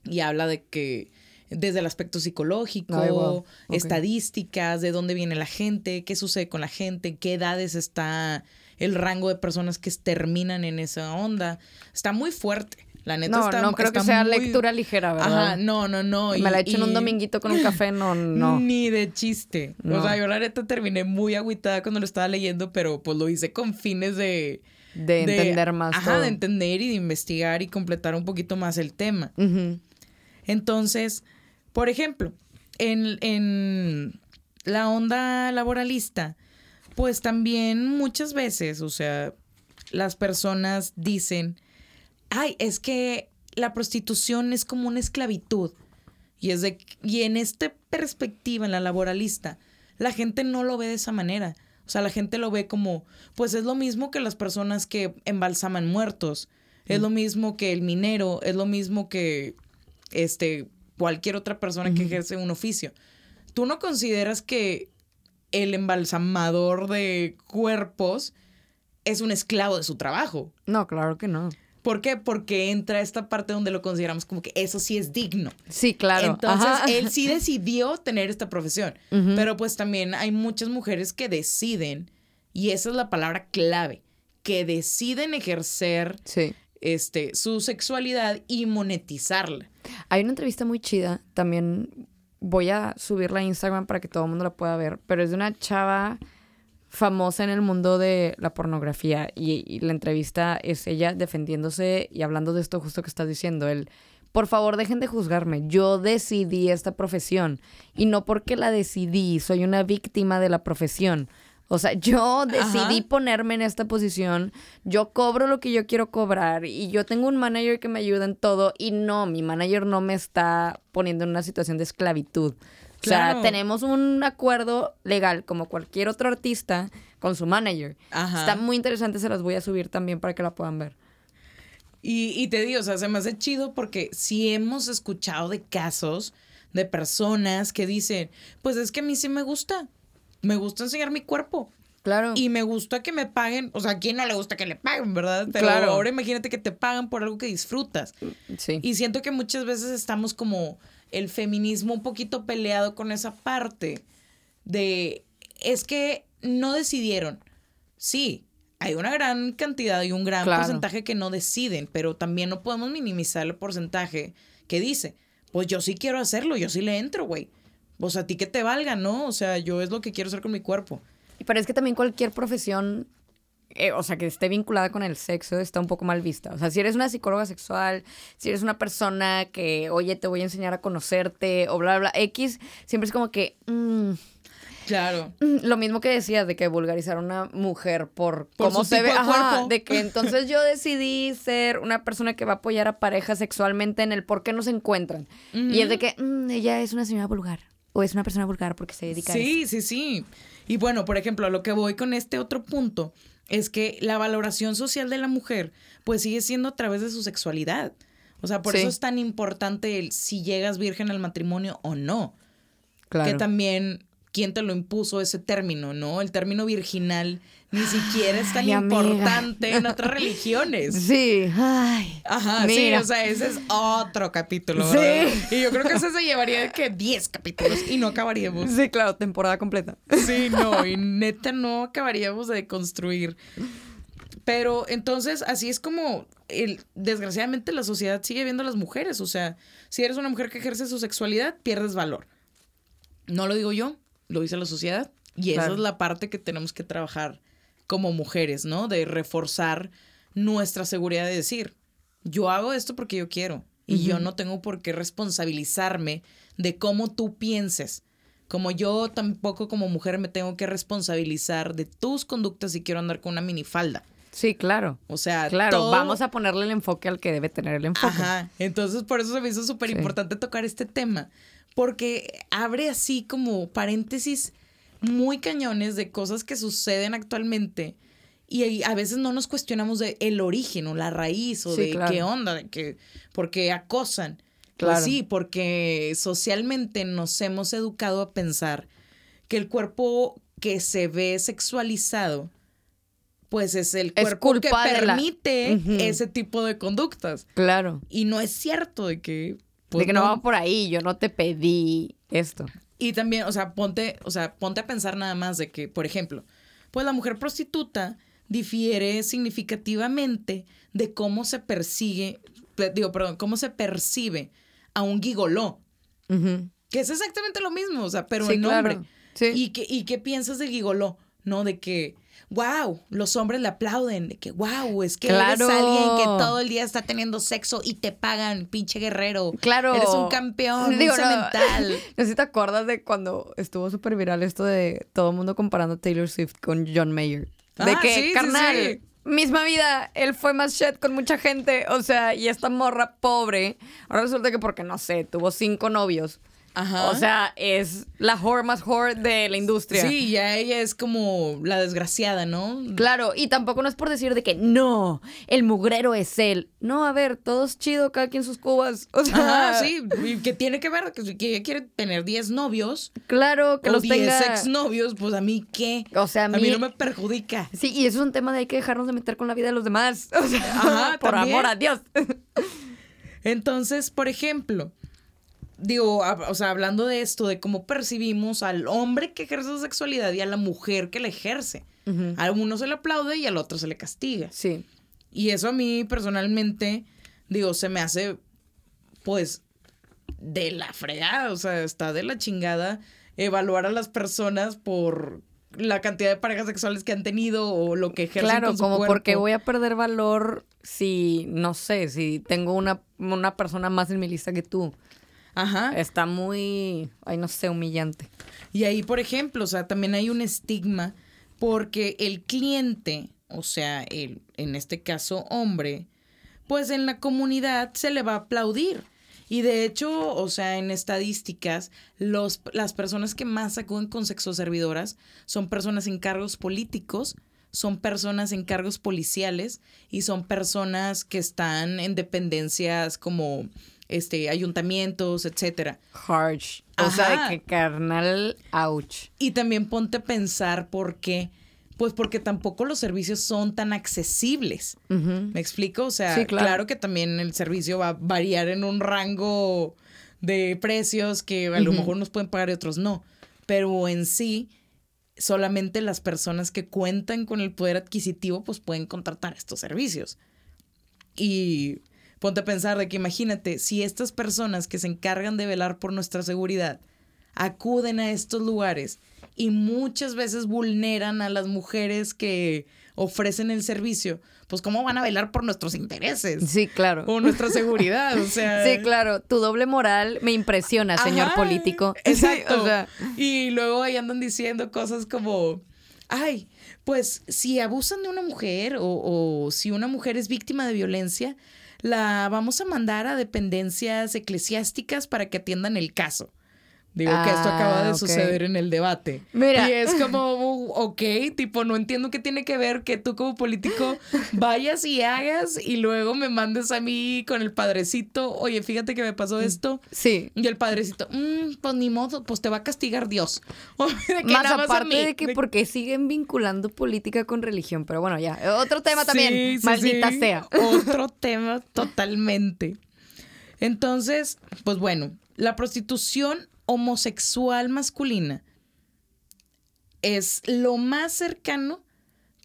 Speaker 2: y habla de que desde el aspecto psicológico, estadísticas, de dónde viene la gente, qué sucede con la gente, qué edades está el rango de personas que terminan en esa onda. Está muy fuerte. La neta
Speaker 3: no,
Speaker 2: está
Speaker 3: No, creo que sea lectura ligera, ¿verdad?
Speaker 2: Ajá, no, no, no.
Speaker 3: Me la he hecho en un dominguito con un café, no, no.
Speaker 2: Ni de chiste. O sea, yo la neta terminé muy agüitada cuando lo estaba leyendo, pero pues lo hice con fines de
Speaker 3: de, entender más.
Speaker 2: Ajá, de entender y de investigar y completar un poquito más el tema. Entonces, por ejemplo, en, en la onda laboralista, pues también muchas veces, o sea, las personas dicen, ay, es que la prostitución es como una esclavitud. Y, es de, y en esta perspectiva, en la laboralista, la gente no lo ve de esa manera. O sea, la gente lo ve como, pues es lo mismo que las personas que embalsaman muertos, es lo mismo que el minero, es lo mismo que este, cualquier otra persona que ejerce un oficio. ¿Tú no consideras que el embalsamador de cuerpos es un esclavo de su trabajo?
Speaker 3: No, claro que no.
Speaker 2: ¿Por qué? Porque entra esta parte donde lo consideramos como que eso sí es digno.
Speaker 3: Sí, claro.
Speaker 2: Entonces, él sí decidió tener esta profesión. Pero pues también hay muchas mujeres que deciden, y esa es la palabra clave, que deciden ejercer este, su sexualidad y monetizarla.
Speaker 3: Hay una entrevista muy chida, también voy a subirla a Instagram para que todo el mundo la pueda ver, pero es de una chava famosa en el mundo de la pornografía y, la entrevista es ella defendiéndose y hablando de esto justo que estás diciendo, el por favor dejen de juzgarme, yo decidí esta profesión y no porque la decidí, soy una víctima de la profesión. O sea, yo decidí ponerme en esta posición, yo cobro lo que yo quiero cobrar y yo tengo un manager que me ayuda en todo y no, mi manager no me está poniendo en una situación de esclavitud. O sea, tenemos un acuerdo legal como cualquier otro artista con su manager. Está muy interesante, se las voy a subir también para que la puedan ver.
Speaker 2: Y, y te digo, o sea, se me hace chido porque si hemos escuchado de casos de personas que dicen, pues es que a mí sí me gusta me gusta enseñar mi cuerpo.
Speaker 3: Claro.
Speaker 2: Y me gusta que me paguen, o sea, ¿a quién no le gusta que le paguen, verdad? Pero claro. ahora imagínate que te pagan por algo que disfrutas.
Speaker 3: Sí.
Speaker 2: Y siento que muchas veces estamos como el feminismo un poquito peleado con esa parte de, es que no decidieron. Sí, hay una gran cantidad y un gran porcentaje que no deciden, pero también no podemos minimizar el porcentaje que dice, pues yo sí quiero hacerlo, yo sí le entro, güey. O sea, a ti que te valga, ¿no? O sea, yo es lo que quiero hacer con mi cuerpo.
Speaker 3: Pero es que también cualquier profesión, eh, o sea, que esté vinculada con el sexo, está un poco mal vista. O sea, si eres una psicóloga sexual, si eres una persona que, oye, te voy a enseñar a conocerte, o bla, bla, bla, X, siempre es como que... mm,
Speaker 2: Claro.
Speaker 3: Mm, Lo mismo que decías de que vulgarizar a una mujer por,
Speaker 2: Por
Speaker 3: cómo se ve.
Speaker 2: de
Speaker 3: Ajá, de que entonces yo decidí ser una persona que va a apoyar a parejas sexualmente en el por qué no se encuentran. Y es de que mm, ella es una señora vulgar. O es una persona vulgar porque se dedica a eso.
Speaker 2: Sí, sí, sí. Y bueno, por ejemplo, a lo que voy con este otro punto es que la valoración social de la mujer pues sigue siendo a través de su sexualidad. O sea, por
Speaker 3: Sí.
Speaker 2: eso es tan importante el si llegas virgen al matrimonio o no.
Speaker 3: Claro.
Speaker 2: Que también, ¿quién te lo impuso ese término, no? El término virginal ni siquiera es tan
Speaker 3: Ay, amiga.
Speaker 2: importante en otras religiones.
Speaker 3: Sí, ay.
Speaker 2: Ajá,
Speaker 3: Mira.
Speaker 2: sí, o sea, ese es otro capítulo,
Speaker 3: Sí.
Speaker 2: ¿verdad? Y yo creo que ese se llevaría de que 10 capítulos y no acabaríamos.
Speaker 3: Sí, claro, temporada completa.
Speaker 2: Sí, no, y neta no acabaríamos de construir. Pero entonces, así es como, el, desgraciadamente, la sociedad sigue viendo a las mujeres. O sea, si eres una mujer que ejerce su sexualidad, pierdes valor. No lo digo yo, lo dice la sociedad. Y esa es la parte que tenemos que trabajar como mujeres, ¿no? De reforzar nuestra seguridad de decir, yo hago esto porque yo quiero. Y yo no tengo por qué responsabilizarme de cómo tú pienses. Como yo tampoco como mujer me tengo que responsabilizar de tus conductas si quiero andar con una minifalda.
Speaker 3: Sí, claro.
Speaker 2: O sea,
Speaker 3: Claro,
Speaker 2: todo-
Speaker 3: vamos a ponerle el enfoque al que debe tener el enfoque.
Speaker 2: Ajá. Entonces, por eso se me hizo súper importante tocar este tema. Porque abre así como paréntesis muy cañones de cosas que suceden actualmente. Y a veces no nos cuestionamos de el origen o la raíz o
Speaker 3: Sí,
Speaker 2: de
Speaker 3: claro.
Speaker 2: qué onda, de que, porque acosan.
Speaker 3: Claro.
Speaker 2: Pues sí, porque socialmente nos hemos educado a pensar que el cuerpo que se ve sexualizado, pues es el
Speaker 3: Es
Speaker 2: cuerpo que
Speaker 3: la-
Speaker 2: permite ese tipo de conductas.
Speaker 3: Claro.
Speaker 2: Y no es cierto de que... pues,
Speaker 3: de que no va por ahí, yo no te pedí esto.
Speaker 2: Y también, o sea, ponte, o sea, ponte a pensar nada más de que, por ejemplo, pues la mujer prostituta difiere significativamente de cómo se persigue, pe- digo, perdón, cómo se percibe a un gigoló, que es exactamente lo mismo, o sea, pero
Speaker 3: Sí,
Speaker 2: en
Speaker 3: claro. Sí.
Speaker 2: ¿Y qué, ¿Y qué piensas del gigoló? ¿No? De que, wow, los hombres le aplauden, de que, wow, es que
Speaker 3: Claro.
Speaker 2: eres alguien que todo el día está teniendo sexo y te pagan, pinche guerrero.
Speaker 3: Claro.
Speaker 2: Eres un campeón,
Speaker 3: Digo,
Speaker 2: un
Speaker 3: no,
Speaker 2: cemental.
Speaker 3: No sé si te acuerdas de cuando estuvo súper viral esto de todo el mundo comparando a Taylor Swift con John Mayer. De
Speaker 2: Ah,
Speaker 3: que,
Speaker 2: sí, sí,
Speaker 3: carnal,
Speaker 2: sí.
Speaker 3: misma vida, él fue más shit con mucha gente. O sea, y esta morra pobre, ahora resulta que porque, no sé, tuvo cinco novios.
Speaker 2: Ajá.
Speaker 3: O sea, es la whore más whore de la industria.
Speaker 2: Sí, ya ella es como la desgraciada, ¿no?
Speaker 3: Claro, y tampoco no es por decir de que no, el mugrero es él. No, a ver, todos chido, cada quien sus cubas. O sea,
Speaker 2: Ajá, sí. ¿Y ¿Qué tiene que ver? Que si que ella quiere tener 10 novios
Speaker 3: Claro, que
Speaker 2: o
Speaker 3: los
Speaker 2: 10
Speaker 3: tenga.
Speaker 2: exnovios, pues a mí qué.
Speaker 3: O sea, a
Speaker 2: a
Speaker 3: mí-
Speaker 2: mí no me perjudica.
Speaker 3: Sí, y eso es un tema de hay que dejarnos de meter con la vida de los demás. O sea,
Speaker 2: Ajá,
Speaker 3: por
Speaker 2: también.
Speaker 3: amor a Dios.
Speaker 2: Entonces, por ejemplo, digo, hab- o sea, hablando de esto, de cómo percibimos al hombre que ejerce su sexualidad y a la mujer que la ejerce. A uno se le aplaude y al otro se le castiga.
Speaker 3: Sí.
Speaker 2: Y eso a mí personalmente, digo, se me hace, pues, de la fregada. O sea, está de la chingada evaluar a las personas por la cantidad de parejas sexuales que han tenido o lo que ejercen
Speaker 3: Claro,
Speaker 2: con su
Speaker 3: como
Speaker 2: cuerpo.
Speaker 3: porque voy a perder valor si, no sé, si tengo una, una persona más en mi lista que tú.
Speaker 2: Ajá.
Speaker 3: Está muy, ay, no sé, humillante.
Speaker 2: Y ahí, por ejemplo, o sea, también hay un estigma porque el cliente, o sea, el, en este caso hombre, pues en la comunidad se le va a aplaudir. Y de hecho, o sea, en estadísticas, los, las personas que más acuden con sexoservidoras son personas en cargos políticos, son personas en cargos policiales y son personas que están en dependencias como este ayuntamientos, etcétera.
Speaker 3: Harsh. O sea, que carnal, ouch.
Speaker 2: Y también ponte a pensar por qué. Pues porque tampoco los servicios son tan accesibles. ¿Me explico? O sea,
Speaker 3: Sí, claro.
Speaker 2: claro. que también el servicio va a variar en un rango de precios que a lo mejor nos pueden pagar y otros no. Pero en sí, solamente las personas que cuentan con el poder adquisitivo pues pueden contratar estos servicios. Y ponte a pensar de que imagínate, si estas personas que se encargan de velar por nuestra seguridad acuden a estos lugares y muchas veces vulneran a las mujeres que ofrecen el servicio, pues cómo van a velar por nuestros intereses.
Speaker 3: Sí, claro.
Speaker 2: O nuestra seguridad, o sea.
Speaker 3: Sí, claro. Tu doble moral me impresiona, señor
Speaker 2: Ajá,
Speaker 3: político.
Speaker 2: Exacto.
Speaker 3: o sea,
Speaker 2: y luego ahí andan diciendo cosas como, ay, pues si abusan de una mujer o, o si una mujer es víctima de violencia, la vamos a mandar a dependencias eclesiásticas para que atiendan el caso. Digo que esto acaba de
Speaker 3: Ah,
Speaker 2: suceder en el debate.
Speaker 3: Mira.
Speaker 2: Y es como, uh, ok, tipo, no entiendo qué tiene que ver que tú como político vayas y hagas y luego me mandes a mí con el padrecito, oye, fíjate que me pasó esto.
Speaker 3: sí.
Speaker 2: Y el padrecito, "Mm, pues ni modo, pues te va a castigar Dios. O de que
Speaker 3: Más
Speaker 2: nada a
Speaker 3: aparte
Speaker 2: mí.
Speaker 3: de que porque siguen vinculando política con religión. Pero bueno, ya. Otro tema también.
Speaker 2: Sí, sí,
Speaker 3: Maldita
Speaker 2: sí.
Speaker 3: sea.
Speaker 2: Otro tema totalmente. Entonces, pues bueno, la prostitución homosexual masculina es lo más cercano,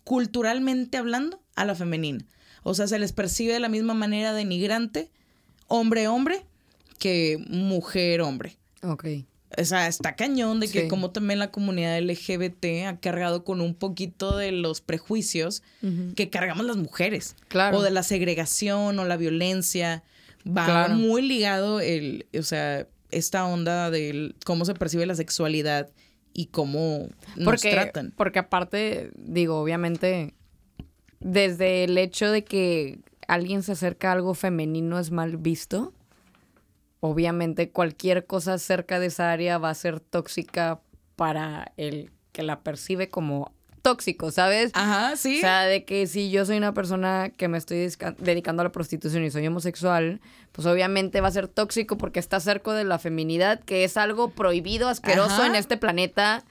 Speaker 2: culturalmente hablando, a la femenina. O sea, se les percibe de la misma manera denigrante, hombre-hombre, que mujer-hombre.
Speaker 3: Ok.
Speaker 2: O sea, está cañón de que
Speaker 3: Sí.
Speaker 2: como también la comunidad LGBT ha cargado con un poquito de los prejuicios que cargamos las mujeres.
Speaker 3: Claro.
Speaker 2: O de la segregación o la violencia. Va
Speaker 3: Claro.
Speaker 2: muy ligado el, o sea, esta onda de cómo se percibe la sexualidad y cómo nos
Speaker 3: Porque,
Speaker 2: tratan.
Speaker 3: porque aparte, digo, obviamente, desde el hecho de que alguien se acerca a algo femenino es mal visto, obviamente cualquier cosa cerca de esa área va a ser tóxica para el que la percibe como tóxico, ¿sabes?
Speaker 2: Ajá, sí.
Speaker 3: O sea, de que si yo soy una persona que me estoy dedica- dedicando a la prostitución y soy homosexual, pues obviamente va a ser tóxico porque está cerca de la feminidad, que es algo prohibido, asqueroso
Speaker 2: Ajá.
Speaker 3: en este planeta.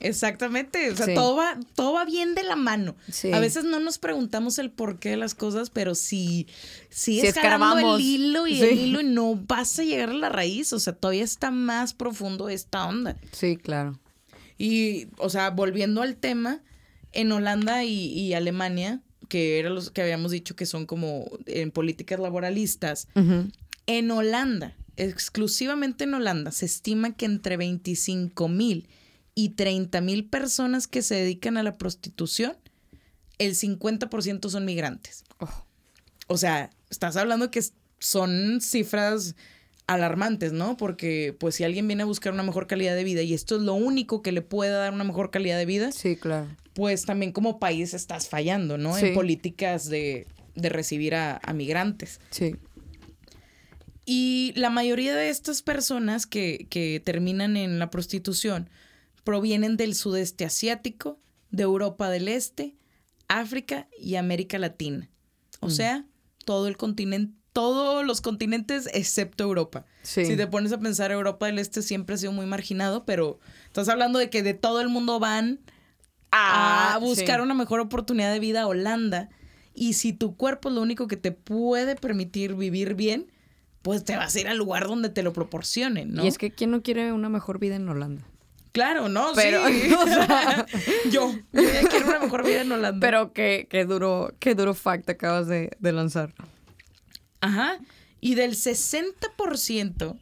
Speaker 2: Exactamente, o sea,
Speaker 3: Sí.
Speaker 2: todo, va, todo va bien de la mano.
Speaker 3: Sí.
Speaker 2: A veces no nos preguntamos el porqué de las cosas, pero si, si,
Speaker 3: Si
Speaker 2: el hilo y
Speaker 3: Sí.
Speaker 2: el hilo y no vas a llegar a la raíz, o sea, todavía está más profundo esta onda.
Speaker 3: Sí, claro.
Speaker 2: Y, o sea, volviendo al tema, en Holanda y, y Alemania, que eran los que habíamos dicho que son como en políticas laboralistas, en Holanda, exclusivamente en Holanda, se estima que entre 25 mil y 30 mil personas que se dedican a la prostitución, el 50% son migrantes.
Speaker 3: Oh.
Speaker 2: O sea, estás hablando que son cifras alarmantes, ¿no? Porque pues si alguien viene a buscar una mejor calidad de vida y esto es lo único que le puede dar una mejor calidad de vida,
Speaker 3: Sí, claro.
Speaker 2: Pues también como país estás fallando, ¿no?
Speaker 3: Sí.
Speaker 2: En políticas de, de recibir a, a migrantes.
Speaker 3: Sí.
Speaker 2: Y la mayoría de estas personas que, que terminan en la prostitución provienen del sudeste asiático, de Europa del Este, África y América Latina. O sea, todo el continente, todos los continentes excepto Europa.
Speaker 3: Sí.
Speaker 2: Si te pones a pensar, Europa del Este siempre ha sido muy marginado, pero estás hablando de que de todo el mundo van a
Speaker 3: Ah,
Speaker 2: buscar
Speaker 3: sí.
Speaker 2: una mejor oportunidad de vida a Holanda. Y si tu cuerpo es lo único que te puede permitir vivir bien, pues te vas a ir al lugar donde te lo proporcionen, ¿no?
Speaker 3: Y es que ¿quién no quiere una mejor vida en Holanda?
Speaker 2: Claro, ¿no?
Speaker 3: Pero,
Speaker 2: sí.
Speaker 3: o sea-
Speaker 2: yo, yo ya quiero una mejor vida en Holanda.
Speaker 3: Pero qué, qué duro, qué duro fact acabas de, de lanzar.
Speaker 2: Ajá. Y del 60%,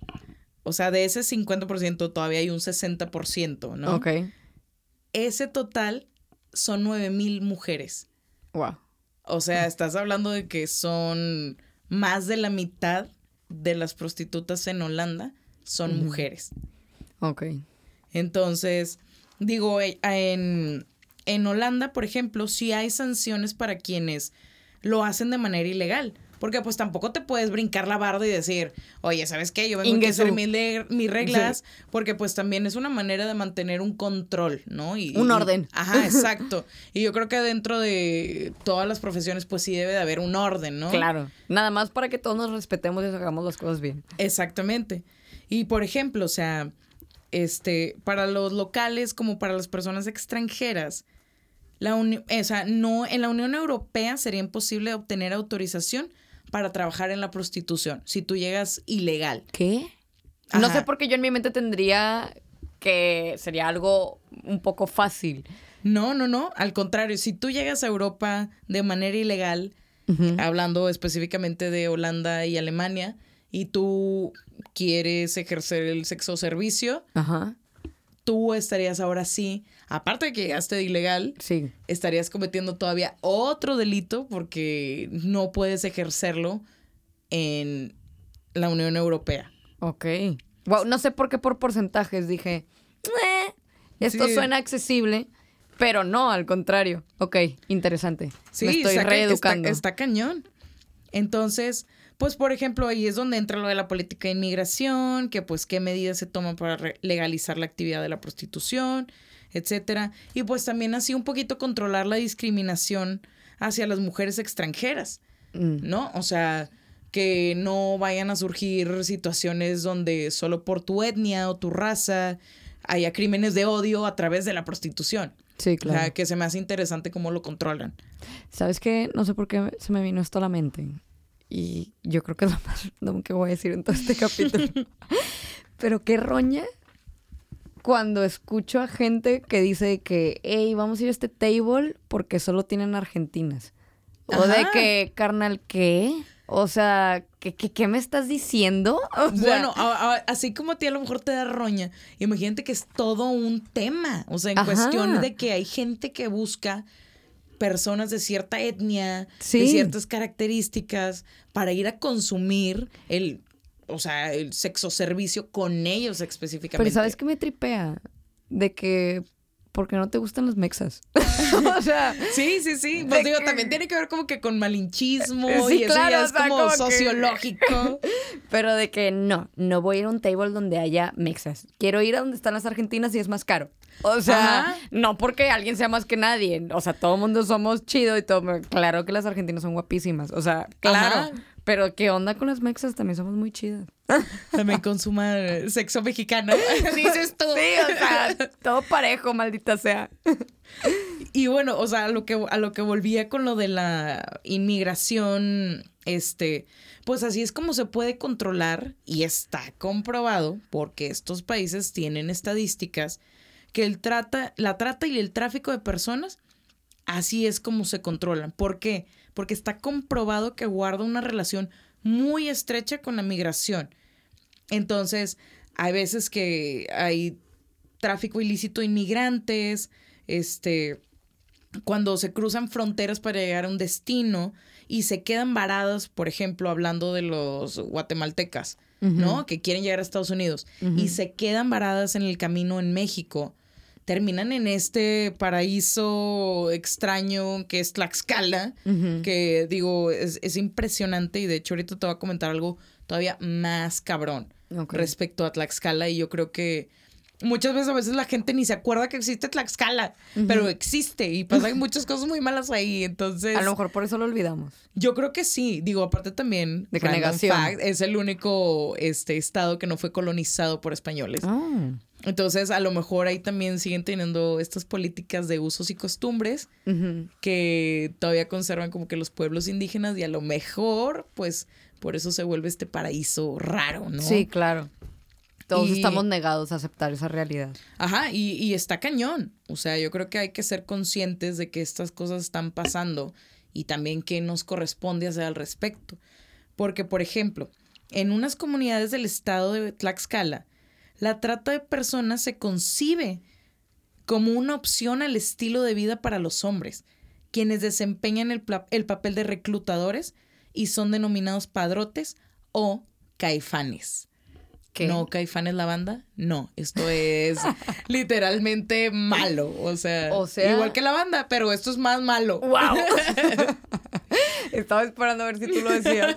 Speaker 2: o sea, de ese 50% todavía hay un 60%, ¿no?
Speaker 3: Ok.
Speaker 2: Ese total son 9 mil mujeres.
Speaker 3: Wow.
Speaker 2: O sea, estás hablando de que son más de la mitad de las prostitutas en Holanda son mujeres.
Speaker 3: Ok.
Speaker 2: Entonces, digo, eh, en, en Holanda, por ejemplo, sí hay sanciones para quienes lo hacen de manera ilegal. Porque pues tampoco te puedes brincar la barda y decir, oye, ¿sabes qué? Yo vengo aquí a hacer
Speaker 3: Ingesu.
Speaker 2: mis, reglas, porque pues también es una manera de mantener un control, ¿no? Y,
Speaker 3: Un
Speaker 2: y-
Speaker 3: orden.
Speaker 2: ajá, exacto. y yo creo que dentro de todas las profesiones pues sí debe de haber un orden, ¿no?
Speaker 3: Claro. Nada más para que todos nos respetemos y hagamos las cosas bien.
Speaker 2: Exactamente. Y por ejemplo, o sea, este, para los locales como para las personas extranjeras, la uni- o sea, no, en la Unión Europea sería imposible obtener autorización para trabajar en la prostitución si tú llegas ilegal.
Speaker 3: ¿Qué? No sé por qué yo en mi mente tendría que sería algo un poco fácil.
Speaker 2: No, no, no. Al contrario, si tú llegas a Europa de manera ilegal, hablando específicamente de Holanda y Alemania, y tú quieres ejercer el sexo servicio,
Speaker 3: Ajá.
Speaker 2: tú estarías ahora sí, aparte de que llegaste de ilegal,
Speaker 3: Sí.
Speaker 2: estarías cometiendo todavía otro delito porque no puedes ejercerlo en la Unión Europea.
Speaker 3: Ok. Wow, no sé por qué por porcentajes dije, "Eh, esto
Speaker 2: Sí.
Speaker 3: suena accesible, pero no, al contrario. Ok, interesante.
Speaker 2: Sí,
Speaker 3: Me estoy
Speaker 2: está,
Speaker 3: reeducando.
Speaker 2: Está, está cañón. Entonces, pues por ejemplo, ahí es donde entra lo de la política de inmigración, que pues qué medidas se toman para legalizar la actividad de la prostitución, etcétera. Y pues también así un poquito controlar la discriminación hacia las mujeres extranjeras,
Speaker 3: Mm,
Speaker 2: ¿no? O sea, que no vayan a surgir situaciones donde solo por tu etnia o tu raza haya crímenes de odio a través de la prostitución.
Speaker 3: Sí,
Speaker 2: O
Speaker 3: claro.
Speaker 2: sea, que se me hace interesante cómo lo controlan.
Speaker 3: ¿Sabes qué? No sé por qué se me vino esto a la mente. Y yo creo que es lo más que voy a decir en todo este capítulo. Pero qué roña cuando escucho a gente que dice que, hey, vamos a ir a este table porque solo tienen argentinas. O de que, carnal, ¿qué? O sea, ¿qué, qué, qué me estás diciendo? O sea,
Speaker 2: Bueno, a- a- así como a ti a lo mejor te da roña, imagínate que es todo un tema. O sea, en
Speaker 3: Ajá.
Speaker 2: cuestión de que hay gente que busca personas de cierta etnia, de ciertas características, para ir a consumir el, o sea, el sexo servicio con ellos específicamente.
Speaker 3: Pero ¿sabes qué me tripea? De que, porque no te gustan los mexas. o sea,
Speaker 2: Sí, sí, sí. Pues digo,
Speaker 3: que-
Speaker 2: también tiene que ver como que con malinchismo
Speaker 3: Sí,
Speaker 2: y eso
Speaker 3: claro,
Speaker 2: ya
Speaker 3: o
Speaker 2: es
Speaker 3: sea,
Speaker 2: como,
Speaker 3: como que-
Speaker 2: sociológico.
Speaker 3: Pero de que no, no voy a ir a un table donde haya mexas. Quiero ir a donde están las argentinas y es más caro. O sea,
Speaker 2: Ajá.
Speaker 3: no porque alguien sea más que nadie. O sea, todo el mundo somos chido y todo. Claro que las argentinas son guapísimas. O sea, claro.
Speaker 2: Ajá.
Speaker 3: Pero ¿qué onda con las mexas? También somos muy chidas.
Speaker 2: También consuma sexo mexicano. Dices tú.
Speaker 3: Sí, o sea, todo parejo, maldita sea.
Speaker 2: Y bueno, o sea, a lo que, a lo que volvía con lo de la inmigración, este, pues así es como se puede controlar y está comprobado porque estos países tienen estadísticas que el trata, la trata y el tráfico de personas, así es como se controlan. ¿Por qué? Porque está comprobado que guarda una relación muy estrecha con la migración. Entonces, hay veces que hay tráfico ilícito de inmigrantes, este, cuando se cruzan fronteras para llegar a un destino y se quedan varados, por ejemplo, hablando de los guatemaltecas, ¿no? Que quieren llegar a Estados Unidos y se quedan varadas en el camino en México. Terminan en este paraíso extraño que es Tlaxcala, que digo, es, es impresionante y de hecho ahorita te voy a comentar algo todavía más cabrón respecto a Tlaxcala y yo creo que muchas veces a veces la gente ni se acuerda que existe Tlaxcala, pero existe y pasan muchas cosas muy malas ahí, entonces
Speaker 3: A lo mejor por eso lo olvidamos.
Speaker 2: yo creo que sí, digo, aparte también
Speaker 3: De que negación.
Speaker 2: fact, es el único este estado que no fue colonizado por españoles.
Speaker 3: Ah.
Speaker 2: Entonces, a lo mejor ahí también siguen teniendo estas políticas de usos y costumbres que todavía conservan como que los pueblos indígenas y a lo mejor, pues, por eso se vuelve este paraíso raro, ¿no?
Speaker 3: Sí, claro. Todos
Speaker 2: Y-
Speaker 3: estamos negados a aceptar esa realidad.
Speaker 2: Ajá, y, y está cañón. O sea, yo creo que hay que ser conscientes de que estas cosas están pasando y también qué nos corresponde hacer al respecto. Porque, por ejemplo, en unas comunidades del estado de Tlaxcala, la trata de personas se concibe como una opción al estilo de vida para los hombres, quienes desempeñan el, el papel de reclutadores y son denominados padrotes o caifanes.
Speaker 3: ¿Qué?
Speaker 2: No, Caifanes la banda. No, esto es literalmente malo. O sea,
Speaker 3: O sea-
Speaker 2: igual que la banda, pero esto es más malo.
Speaker 3: ¡Wow! Estaba esperando a ver si tú lo decías.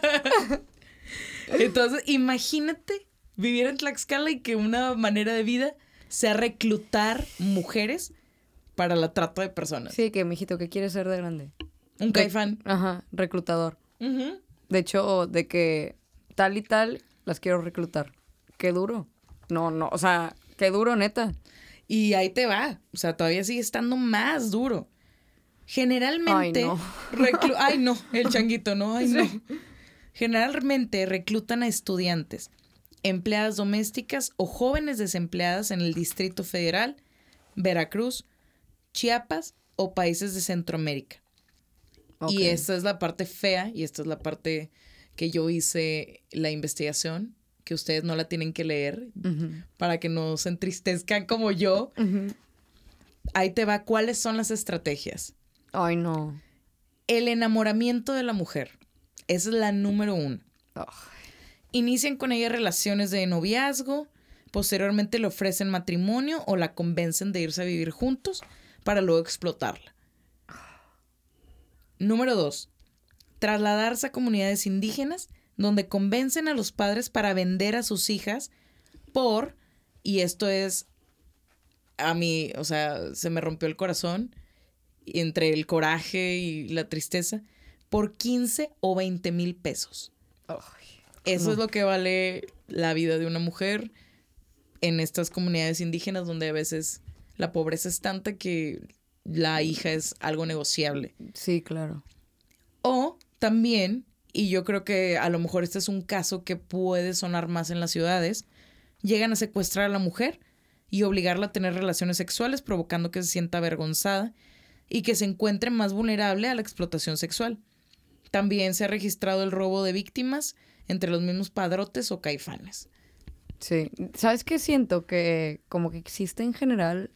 Speaker 2: Entonces, imagínate vivir en Tlaxcala y que una manera de vida sea reclutar mujeres para la trata de personas.
Speaker 3: Sí, que, mijito, ¿qué quieres ser de grande?
Speaker 2: Un caifán.
Speaker 3: Ajá, reclutador. De hecho, de que tal y tal las quiero reclutar. Qué duro. No, no, o sea, qué duro, neta.
Speaker 2: Y ahí te va. O sea, todavía sigue estando más duro. Generalmente.
Speaker 3: Ay, no.
Speaker 2: reclu- Ay, no, el changuito, no, ay, no. Generalmente reclutan a estudiantes, empleadas domésticas o jóvenes desempleadas en el Distrito Federal, Veracruz, Chiapas o países de Centroamérica. Y esta es la parte fea y esta es la parte que yo hice la investigación, que ustedes no la tienen que leer para que no se entristezcan como yo. Ahí te va cuáles son las estrategias.
Speaker 3: Ay, no.
Speaker 2: El enamoramiento de la mujer. Esa es la número uno. Inician con ella relaciones de noviazgo, posteriormente le ofrecen matrimonio o la convencen de irse a vivir juntos para luego explotarla. Número dos, trasladarse a comunidades indígenas donde convencen a los padres para vender a sus hijas por, y esto es a mí, o sea, se me rompió el corazón entre el coraje y la tristeza, por 15 o 20 mil pesos. Eso
Speaker 3: No.
Speaker 2: es lo que vale la vida de una mujer en estas comunidades indígenas donde a veces la pobreza es tanta que la hija es algo negociable.
Speaker 3: Sí, claro.
Speaker 2: O también, y yo creo que a lo mejor este es un caso que puede sonar más en las ciudades, llegan a secuestrar a la mujer y obligarla a tener relaciones sexuales provocando que se sienta avergonzada y que se encuentre más vulnerable a la explotación sexual. También se ha registrado el robo de víctimas entre los mismos padrotes o caifanes.
Speaker 3: Sí. ¿Sabes qué siento? Que como que existe en general.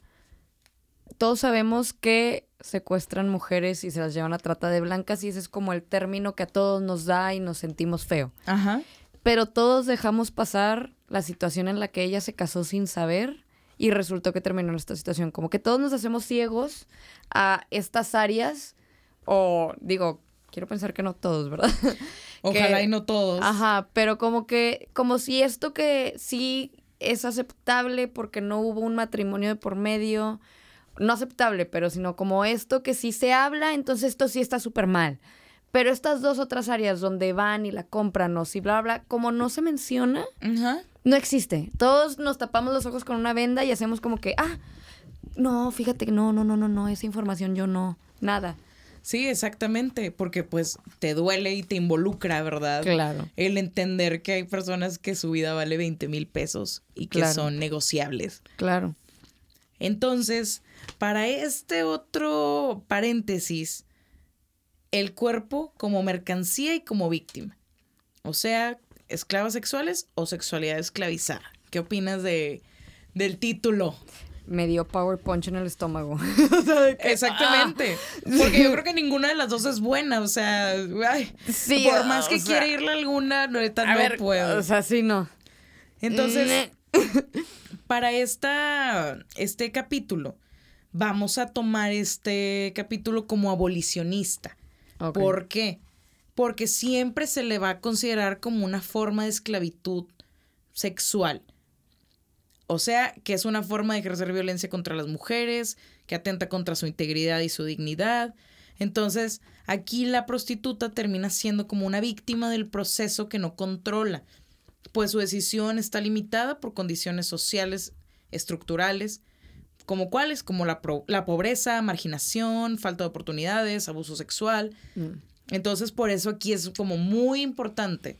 Speaker 3: Todos sabemos que secuestran mujeres y se las llevan a trata de blancas y ese es como el término que a todos nos da y nos sentimos feo.
Speaker 2: Ajá.
Speaker 3: Pero todos dejamos pasar la situación en la que ella se casó sin saber y resultó que terminó en esta situación. Como que todos nos hacemos ciegos a estas áreas o digo, quiero pensar que no todos, ¿verdad?
Speaker 2: Ojalá
Speaker 3: Que-
Speaker 2: y no todos.
Speaker 3: Ajá, pero como que, como si esto que sí es aceptable porque no hubo un matrimonio de por medio, no aceptable, pero sino como esto que sí se habla, entonces esto sí está súper mal. Pero estas dos otras áreas donde van y la compran o si bla, bla, como no se menciona, no existe. Todos nos tapamos los ojos con una venda y hacemos como que, ah, no, fíjate que no, no, no, no, no, esa información yo no, nada.
Speaker 2: Sí, exactamente, porque pues te duele y te involucra, ¿verdad?
Speaker 3: Claro.
Speaker 2: El entender que hay personas que su vida vale 20 mil pesos y que
Speaker 3: Claro.
Speaker 2: son negociables.
Speaker 3: Claro.
Speaker 2: Entonces, para este otro paréntesis, el cuerpo como mercancía y como víctima. O sea, esclavas sexuales o sexualidad esclavizada. ¿Qué opinas de, del título?
Speaker 3: Me dio power punch en el estómago. O sea, de que,
Speaker 2: Exactamente. Porque yo creo que ninguna de las dos es buena. O sea, ay,
Speaker 3: Sí,
Speaker 2: por más que quiera irle alguna, no, no
Speaker 3: ver,
Speaker 2: puedo.
Speaker 3: O sea, sí, no.
Speaker 2: Entonces, para esta, este capítulo, vamos a tomar este capítulo como abolicionista. ¿Por qué? Porque siempre se le va a considerar como una forma de esclavitud sexual. O sea, que es una forma de ejercer violencia contra las mujeres, que atenta contra su integridad y su dignidad. Entonces, aquí la prostituta termina siendo como una víctima del proceso que no controla, pues su decisión está limitada por condiciones sociales, estructurales, como cuáles, como la, pro- la pobreza, marginación, falta de oportunidades, abuso sexual.
Speaker 3: Mm.
Speaker 2: Entonces, por eso aquí es como muy importante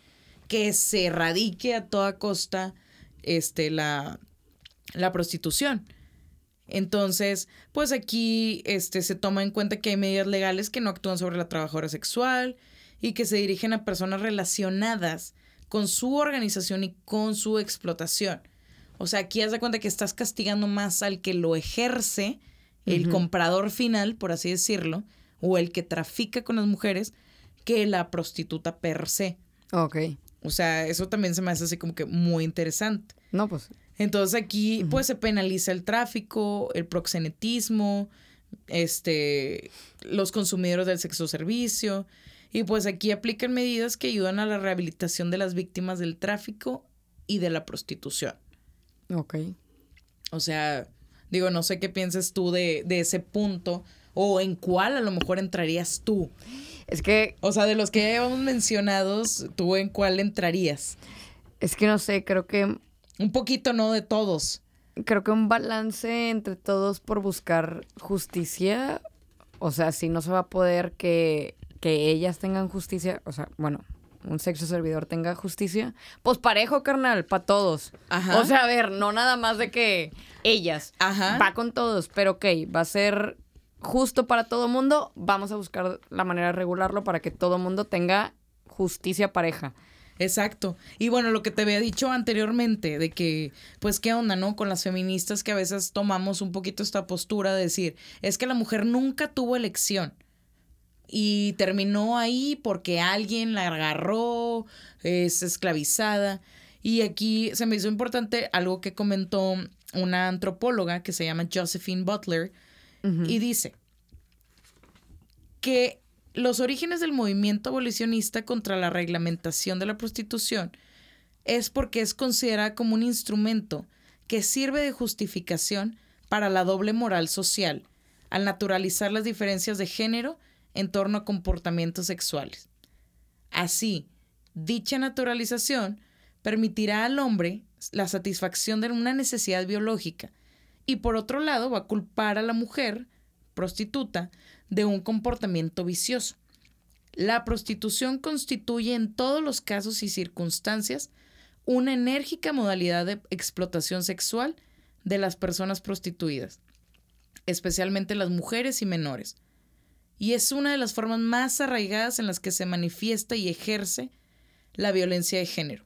Speaker 2: que se erradique a toda costa este, la, la prostitución. Entonces, pues aquí este, se toma en cuenta que hay medidas legales que no actúan sobre la trabajadora sexual y que se dirigen a personas relacionadas con su organización y con su explotación. O sea, aquí haz de cuenta que estás castigando más al que lo ejerce, el comprador final, por así decirlo, o el que trafica con las mujeres, que la prostituta per se.
Speaker 3: Ok.
Speaker 2: O sea, eso también se me hace así como que muy interesante.
Speaker 3: No, pues.
Speaker 2: Entonces aquí pues se penaliza el tráfico, el proxenetismo, este, los consumidores del sexo servicio y pues aquí aplican medidas que ayudan a la rehabilitación de las víctimas del tráfico y de la prostitución.
Speaker 3: Ok.
Speaker 2: O sea, digo, no sé qué piensas tú de, de ese punto o en cuál a lo mejor entrarías tú.
Speaker 3: Es que,
Speaker 2: O sea, de los que llevamos mencionados, ¿tú en cuál entrarías?
Speaker 3: es que no sé, creo que
Speaker 2: Un poquito, ¿no? De todos.
Speaker 3: creo que un balance entre todos por buscar justicia. O sea, si no se va a poder que, que ellas tengan justicia, o sea, bueno, un sexo servidor tenga justicia, pues parejo, carnal, para todos.
Speaker 2: Ajá.
Speaker 3: O sea, a ver, no nada más de que ellas.
Speaker 2: Ajá.
Speaker 3: Va con todos, pero ok, va a ser justo para todo mundo, vamos a buscar la manera de regularlo para que todo mundo tenga justicia pareja.
Speaker 2: Exacto. Y bueno, lo que te había dicho anteriormente, de que, pues, ¿qué onda, no? Con las feministas que a veces tomamos un poquito esta postura de decir, es que la mujer nunca tuvo elección. Y terminó ahí porque alguien la agarró, es esclavizada. Y aquí se me hizo importante algo que comentó una antropóloga que se llama Josephine Butler, y dice que los orígenes del movimiento abolicionista contra la reglamentación de la prostitución es porque es considerada como un instrumento que sirve de justificación para la doble moral social, al naturalizar las diferencias de género en torno a comportamientos sexuales. Así, dicha naturalización permitirá al hombre la satisfacción de una necesidad biológica y por otro lado va a culpar a la mujer prostituta de un comportamiento vicioso. La prostitución constituye en todos los casos y circunstancias una enérgica modalidad de explotación sexual de las personas prostituidas, especialmente las mujeres y menores, y es una de las formas más arraigadas en las que se manifiesta y ejerce la violencia de género.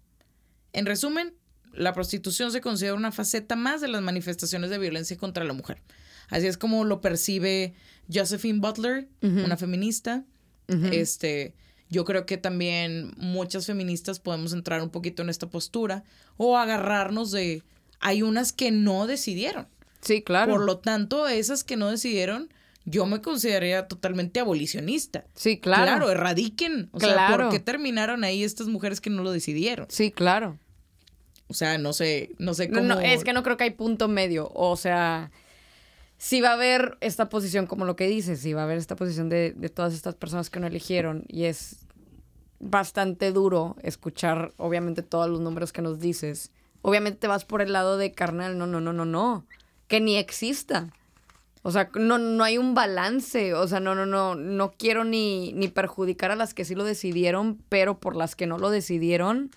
Speaker 2: En resumen, la prostitución se considera una faceta más de las manifestaciones de violencia contra la mujer. Así es como lo percibe Josephine Butler, una feminista. Este, yo creo que también muchas feministas podemos entrar un poquito en esta postura o agarrarnos de hay unas que no decidieron.
Speaker 3: Sí, claro.
Speaker 2: Por lo tanto, esas que no decidieron, yo me consideraría totalmente abolicionista.
Speaker 3: Sí, claro.
Speaker 2: Claro, erradiquen. O sea, ¿por qué terminaron ahí estas mujeres que no lo decidieron?
Speaker 3: Sí, claro.
Speaker 2: O sea, no sé, no sé cómo.
Speaker 3: No, es que no creo que hay punto medio. O sea, si va a haber esta posición, como lo que dices, si va a haber esta posición de, todas estas personas que no eligieron. Y es bastante duro escuchar, obviamente, todos los números que nos dices. Obviamente te vas por el lado de carnal, no, no, no, no, no. Que ni exista. O sea, no, no hay un balance. O sea, no, no, no. No quiero ni, ni perjudicar a las que sí lo decidieron, pero por las que no lo decidieron,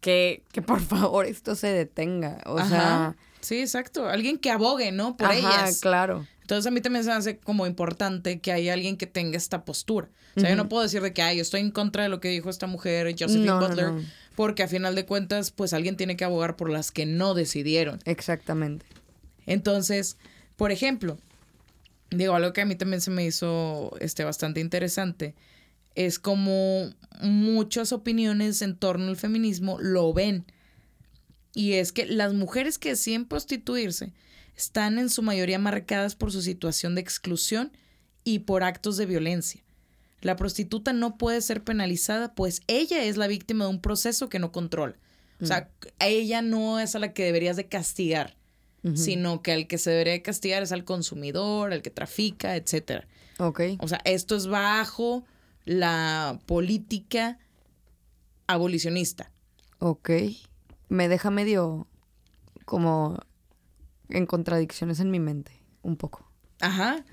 Speaker 3: que, que por favor esto se detenga. O sea
Speaker 2: Sí, exacto. Alguien que abogue, ¿no? Por Ajá,
Speaker 3: claro.
Speaker 2: Entonces a mí también se me hace como importante que haya alguien que tenga esta postura. O sea, yo no puedo decir de que, ay, yo estoy en contra de lo que dijo esta mujer, Josephine Butler, porque a final de cuentas, pues alguien tiene que abogar por las que no decidieron.
Speaker 3: Exactamente.
Speaker 2: Entonces, por ejemplo, digo, algo que a mí también se me hizo este, bastante interesante es como muchas opiniones en torno al feminismo lo ven y es que las mujeres que deciden prostituirse están en su mayoría marcadas por su situación de exclusión y por actos de violencia. La prostituta no puede ser penalizada, pues ella es la víctima de un proceso que no controla. O sea, mm. ella no es a la que deberías de castigar, sino que al que se debería de castigar es al consumidor, al que trafica, etc.
Speaker 3: Ok.
Speaker 2: O sea, esto es bajo la política abolicionista.
Speaker 3: Ok me deja medio como en contradicciones en mi mente, un poco.
Speaker 2: Ajá.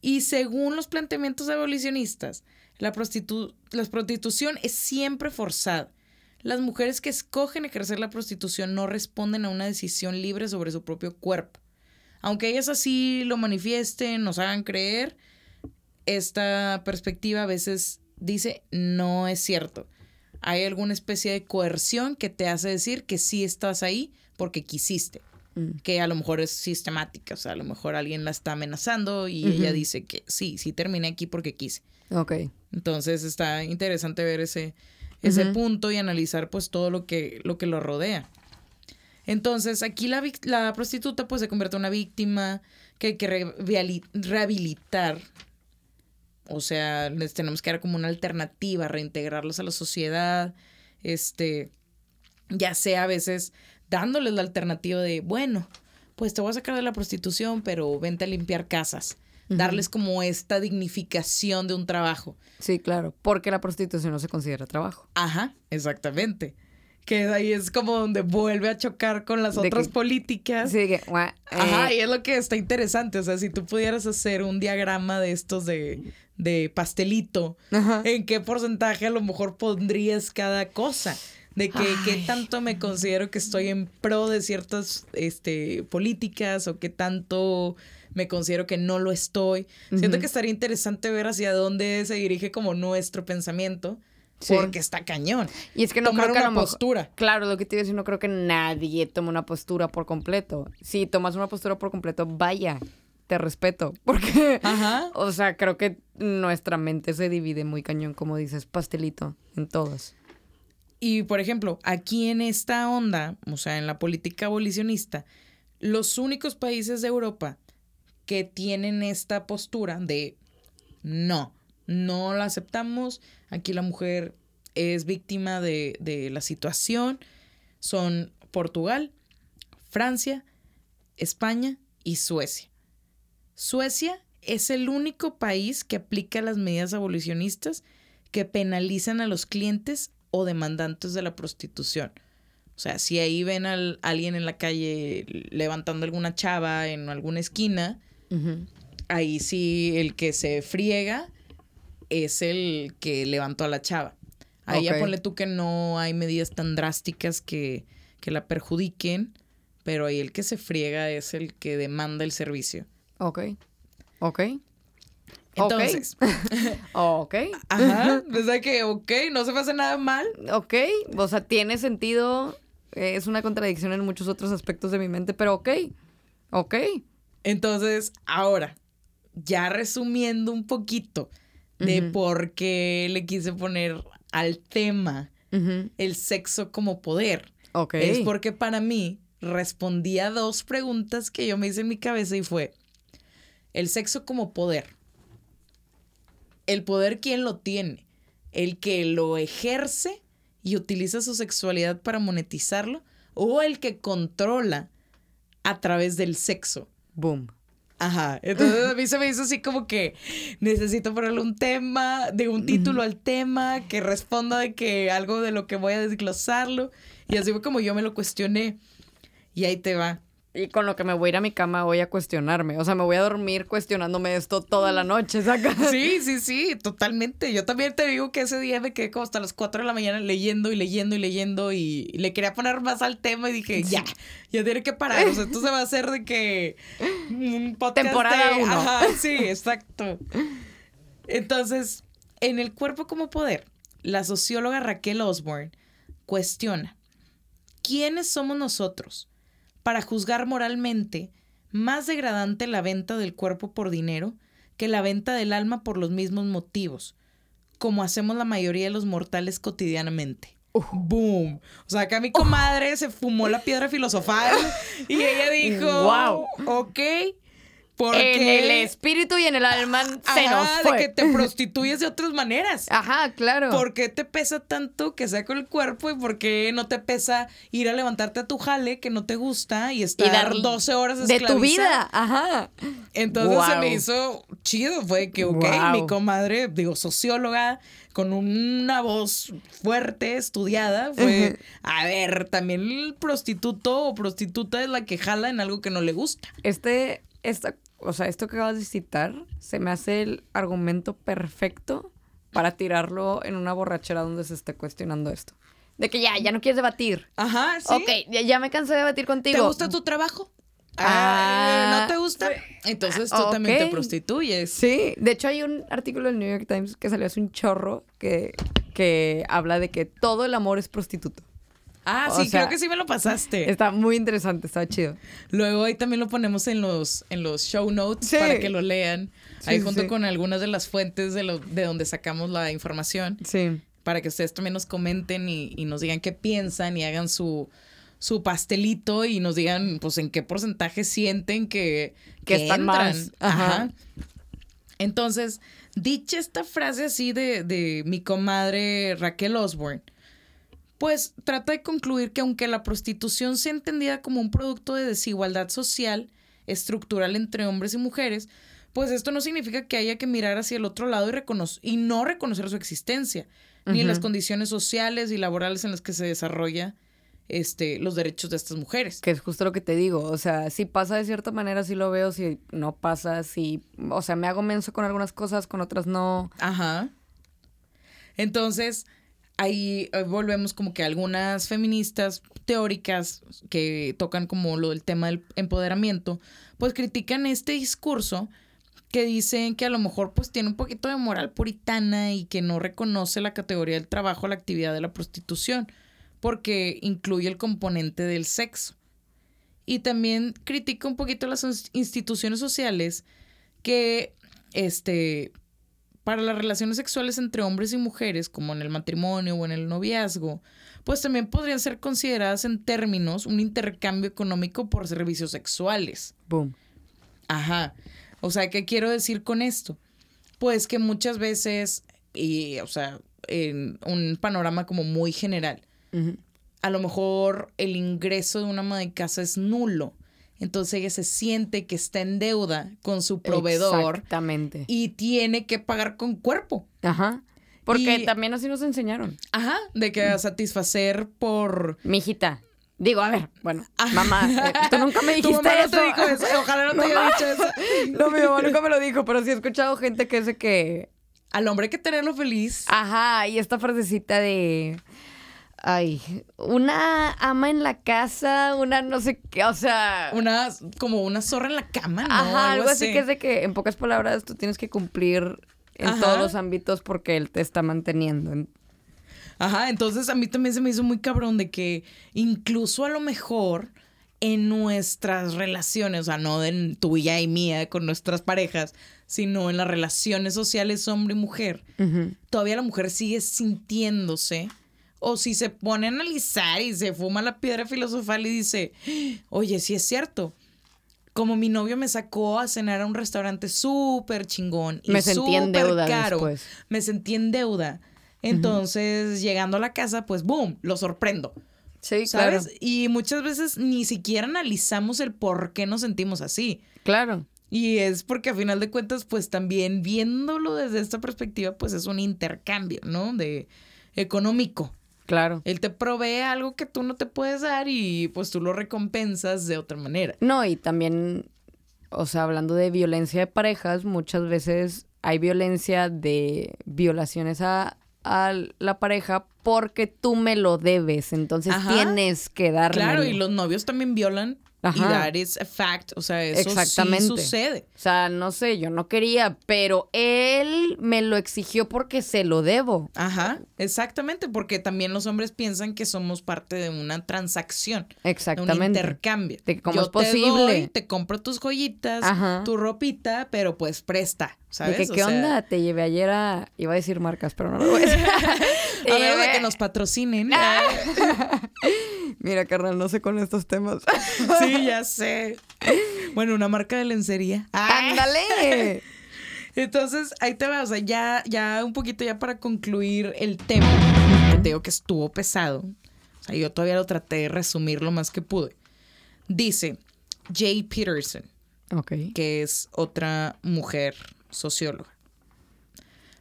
Speaker 2: Y según los planteamientos abolicionistas, la, la prostitución es siempre forzada. Las mujeres que escogen ejercer la prostitución no responden a una decisión libre sobre su propio cuerpo. Aunque ellas así lo manifiesten, nos hagan creer, esta perspectiva a veces dice no es cierto hay alguna especie de coerción que te hace decir que sí estás ahí porque quisiste. Mm. Que a lo mejor es sistemática, o sea, a lo mejor alguien la está amenazando y ella dice que sí, sí terminé aquí porque quise.
Speaker 3: Ok.
Speaker 2: Entonces está interesante ver ese, ese punto y analizar pues todo lo que lo, que lo rodea. Entonces, aquí la, la prostituta pues se convierte en una víctima que hay que rehabilitar o sea, les tenemos que dar como una alternativa, reintegrarlos a la sociedad, este, ya sea a veces dándoles la alternativa de, bueno, pues te voy a sacar de la prostitución, pero vente a limpiar casas. Darles como esta dignificación de un trabajo.
Speaker 3: Sí, claro, porque la prostitución no se considera trabajo.
Speaker 2: Ajá, exactamente que ahí es como donde vuelve a chocar con las otras políticas.
Speaker 3: Sí, que,
Speaker 2: Ajá, eh. y es lo que está interesante. O sea, si tú pudieras hacer un diagrama de estos de, de pastelito, ¿en qué porcentaje a lo mejor pondrías cada cosa? De que qué tanto me considero que estoy en pro de ciertas este, políticas o qué tanto me considero que no lo estoy. Siento que estaría interesante ver hacia dónde se dirige como nuestro pensamiento,
Speaker 3: Sí.
Speaker 2: porque está cañón.
Speaker 3: Y es que no
Speaker 2: Tomar
Speaker 3: creo que a
Speaker 2: una
Speaker 3: lo
Speaker 2: postura.
Speaker 3: Claro, lo que te iba a decir, no creo que nadie tome una postura por completo. Si tomas una postura por completo, vaya, te respeto. Porque,
Speaker 2: Ajá.
Speaker 3: o sea, creo que nuestra mente se divide muy cañón, como dices, pastelito, en todas.
Speaker 2: Y por ejemplo, aquí en esta onda, o sea, en la política abolicionista, los únicos países de Europa que tienen esta postura de no, no la aceptamos, aquí la mujer es víctima de, de la situación, son Portugal, Francia, España y Suecia. Suecia es el único país que aplica las medidas abolicionistas que penalizan a los clientes o demandantes de la prostitución. O sea, si ahí ven a alguien en la calle levantando alguna chava en alguna esquina, ahí sí el que se friega es el que levantó a la chava. Ahí ya ponle tú que no hay medidas tan drásticas que, que la perjudiquen, pero ahí el que se friega es el que demanda el servicio.
Speaker 3: Ok. Ok.
Speaker 2: Entonces,
Speaker 3: Ok.
Speaker 2: ajá, desde que, ok, no se me hace nada mal.
Speaker 3: Ok. O sea, tiene sentido. eh, Es una contradicción en muchos otros aspectos de mi mente, pero ok. Ok.
Speaker 2: Entonces, ahora, ya resumiendo un poquito de por qué le quise poner al tema el sexo como poder, es porque para mí respondí a dos preguntas que yo me hice en mi cabeza y fue, el sexo como poder. El poder, ¿quién lo tiene? El que lo ejerce y utiliza su sexualidad para monetizarlo o el que controla a través del sexo.
Speaker 3: Boom.
Speaker 2: Ajá, entonces a mí se me hizo así como que necesito ponerle un tema, de un título al tema, que responda de que algo de lo que voy a desglosarlo. Y así fue como yo me lo cuestioné. Y ahí te va.
Speaker 3: Y con lo que me voy a ir a mi cama voy a cuestionarme. O sea, me voy a dormir cuestionándome esto toda la noche, ¿saca?
Speaker 2: Sí, sí, sí, totalmente. Yo también te digo que ese día me quedé como hasta las 4 de la mañana leyendo y leyendo y leyendo y le quería poner más al tema y dije, ya, ya tiene que parar. O sea, esto se va a hacer de que un podcast
Speaker 3: Temporada
Speaker 2: de-
Speaker 3: uno.
Speaker 2: Ajá, sí, exacto. Entonces, en el cuerpo como poder, la socióloga Raquel Osborne cuestiona, ¿quiénes somos nosotros para juzgar moralmente más degradante la venta del cuerpo por dinero que la venta del alma por los mismos motivos, como hacemos la mayoría de los mortales cotidianamente? Boom. O sea, acá mi comadre se fumó la piedra filosofal y ella dijo,
Speaker 3: Guau.
Speaker 2: ok, porque
Speaker 3: En el espíritu y en el alma se
Speaker 2: Ajá,
Speaker 3: nos
Speaker 2: de
Speaker 3: fue.
Speaker 2: que te prostituyes de otras maneras.
Speaker 3: Ajá, claro.
Speaker 2: ¿Por qué te pesa tanto que sea con el cuerpo y por qué no te pesa ir a levantarte a tu jale que no te gusta y estar
Speaker 3: dar
Speaker 2: 12 horas
Speaker 3: de tu vida. Ajá.
Speaker 2: Entonces se me hizo chido, fue que, ok, mi comadre, digo, socióloga, con una voz fuerte, estudiada, fue, a ver, también el prostituto o prostituta es la que jala en algo que no le gusta.
Speaker 3: Este, esta, o sea, esto que acabas de citar se me hace el argumento perfecto para tirarlo en una borrachera donde se esté cuestionando esto. De que ya, ya no quieres debatir.
Speaker 2: Ajá, sí.
Speaker 3: Ok, ya, ya me cansé de debatir contigo.
Speaker 2: ¿Te gusta tu trabajo?
Speaker 3: Ah,
Speaker 2: ¿No te gusta? Entonces tú también te prostituyes.
Speaker 3: Sí, de hecho hay un artículo del New York Times que salió hace un chorro que, que habla de que todo el amor es prostituto.
Speaker 2: Ah,
Speaker 3: O
Speaker 2: sí,
Speaker 3: sea,
Speaker 2: creo que sí me lo pasaste.
Speaker 3: Está muy interesante, está chido.
Speaker 2: Luego ahí también lo ponemos en los, en los show notes
Speaker 3: Sí.
Speaker 2: para que lo lean.
Speaker 3: Sí,
Speaker 2: ahí junto
Speaker 3: sí.
Speaker 2: con algunas de las fuentes de, lo, de donde sacamos la información.
Speaker 3: Sí.
Speaker 2: Para que ustedes también nos comenten y, y nos digan qué piensan y hagan su, su pastelito y nos digan pues en qué porcentaje sienten que,
Speaker 3: Que
Speaker 2: que
Speaker 3: están
Speaker 2: entran.
Speaker 3: más. Ajá.
Speaker 2: Ajá. Entonces, dicha esta frase así de, de mi comadre Raquel Osborne, pues trata de concluir que aunque la prostitución sea entendida como un producto de desigualdad social, estructural entre hombres y mujeres, pues esto no significa que haya que mirar hacia el otro lado y, y no reconocer su existencia, ni
Speaker 3: Ujú.
Speaker 2: las condiciones sociales y laborales en las que se desarrolla este, los derechos de estas mujeres.
Speaker 3: Que es justo lo que te digo. O sea, si pasa de cierta manera, sí lo veo. Si no pasa, sí. O sea, me hago menso con algunas cosas, con otras no.
Speaker 2: Ajá. Entonces, ahí eh, volvemos como que algunas feministas teóricas que tocan como lo del tema del empoderamiento, pues critican este discurso que dicen que a lo mejor pues tiene un poquito de moral puritana y que no reconoce la categoría del trabajo, la actividad de la prostitución, porque incluye el componente del sexo. Y también critica un poquito las instituciones sociales que este para las relaciones sexuales entre hombres y mujeres, como en el matrimonio o en el noviazgo, pues también podrían ser consideradas en términos un intercambio económico por servicios sexuales.
Speaker 3: Boom.
Speaker 2: Ajá. O sea, ¿qué quiero decir con esto? Pues que muchas veces, y, o sea, en un panorama como muy general, a lo mejor el ingreso de una ama de casa es nulo entonces ella se siente que está en deuda con su proveedor.
Speaker 3: Exactamente.
Speaker 2: Y tiene que pagar con cuerpo.
Speaker 3: Ajá. Porque también así nos enseñaron.
Speaker 2: Ajá, de que a satisfacer por...
Speaker 3: Mijita. Digo, a ver, bueno, mamá, eh, tú nunca me dijiste
Speaker 2: tu mamá
Speaker 3: eso.
Speaker 2: No te dijo eso. Ojalá no te haya dicho eso.
Speaker 3: No, mi mamá nunca me lo dijo, pero sí he escuchado gente que dice que...
Speaker 2: Al hombre hay que tenerlo feliz.
Speaker 3: Ajá, y esta frasecita de... Ay, una ama en la casa, una no sé qué, o sea.
Speaker 2: Una, como una zorra en la cama, ¿no?
Speaker 3: Ajá, algo, así. que es de que, en pocas palabras, tú tienes que cumplir en todos los ámbitos porque él te está manteniendo.
Speaker 2: Ajá, entonces a mí también se me hizo muy cabrón de que incluso a lo mejor en nuestras relaciones, o sea, no en tuya y mía con nuestras parejas, sino en las relaciones sociales hombre y mujer, todavía la mujer sigue sintiéndose o si se pone a analizar y se fuma la piedra filosofal y dice, oye, sí es cierto. Como mi novio me sacó a cenar a un restaurante súper chingón y
Speaker 3: me sentí en deuda
Speaker 2: caro, me sentí en deuda. Entonces, llegando a la casa, pues, boom, lo sorprendo.
Speaker 3: Sí, ¿sabes?
Speaker 2: Y muchas veces ni siquiera analizamos el por qué nos sentimos así.
Speaker 3: Claro.
Speaker 2: Y es porque a final de cuentas, pues también viéndolo desde esta perspectiva, pues es un intercambio, ¿no? De económico.
Speaker 3: Claro.
Speaker 2: Él te provee algo que tú no te puedes dar y pues tú lo recompensas de otra manera.
Speaker 3: No, y también, o sea, hablando de violencia de parejas, muchas veces hay violencia de violaciones a, la pareja porque tú me lo debes, entonces tienes que darle.
Speaker 2: Claro, y los novios también violan y that is a fact. O sea, eso Exactamente. sí sucede.
Speaker 3: O sea, no sé, yo no quería, pero él me lo exigió porque se lo debo.
Speaker 2: Ajá, exactamente, porque también los hombres piensan que somos parte de una transacción.
Speaker 3: Exactamente.
Speaker 2: un intercambio.
Speaker 3: De cómo es posible.
Speaker 2: Te, te compro tus joyitas, tu ropita, pero pues presta. ¿Sabes?
Speaker 3: De que, ¿qué onda? Te llevé ayer a. Iba a decir marcas, pero no lo voy a decir.
Speaker 2: a ver, de que nos patrocinen.
Speaker 3: Mira, carnal, no sé con estos temas.
Speaker 2: sí, ya sé. Bueno, una marca de lencería.
Speaker 3: ¡Ándale!
Speaker 2: Entonces, ahí te va, o sea, ya, ya un poquito ya para concluir el tema, te digo que estuvo pesado. O sea, yo todavía lo traté de resumir lo más que pude. Dice Jay Peterson, que es otra mujer socióloga.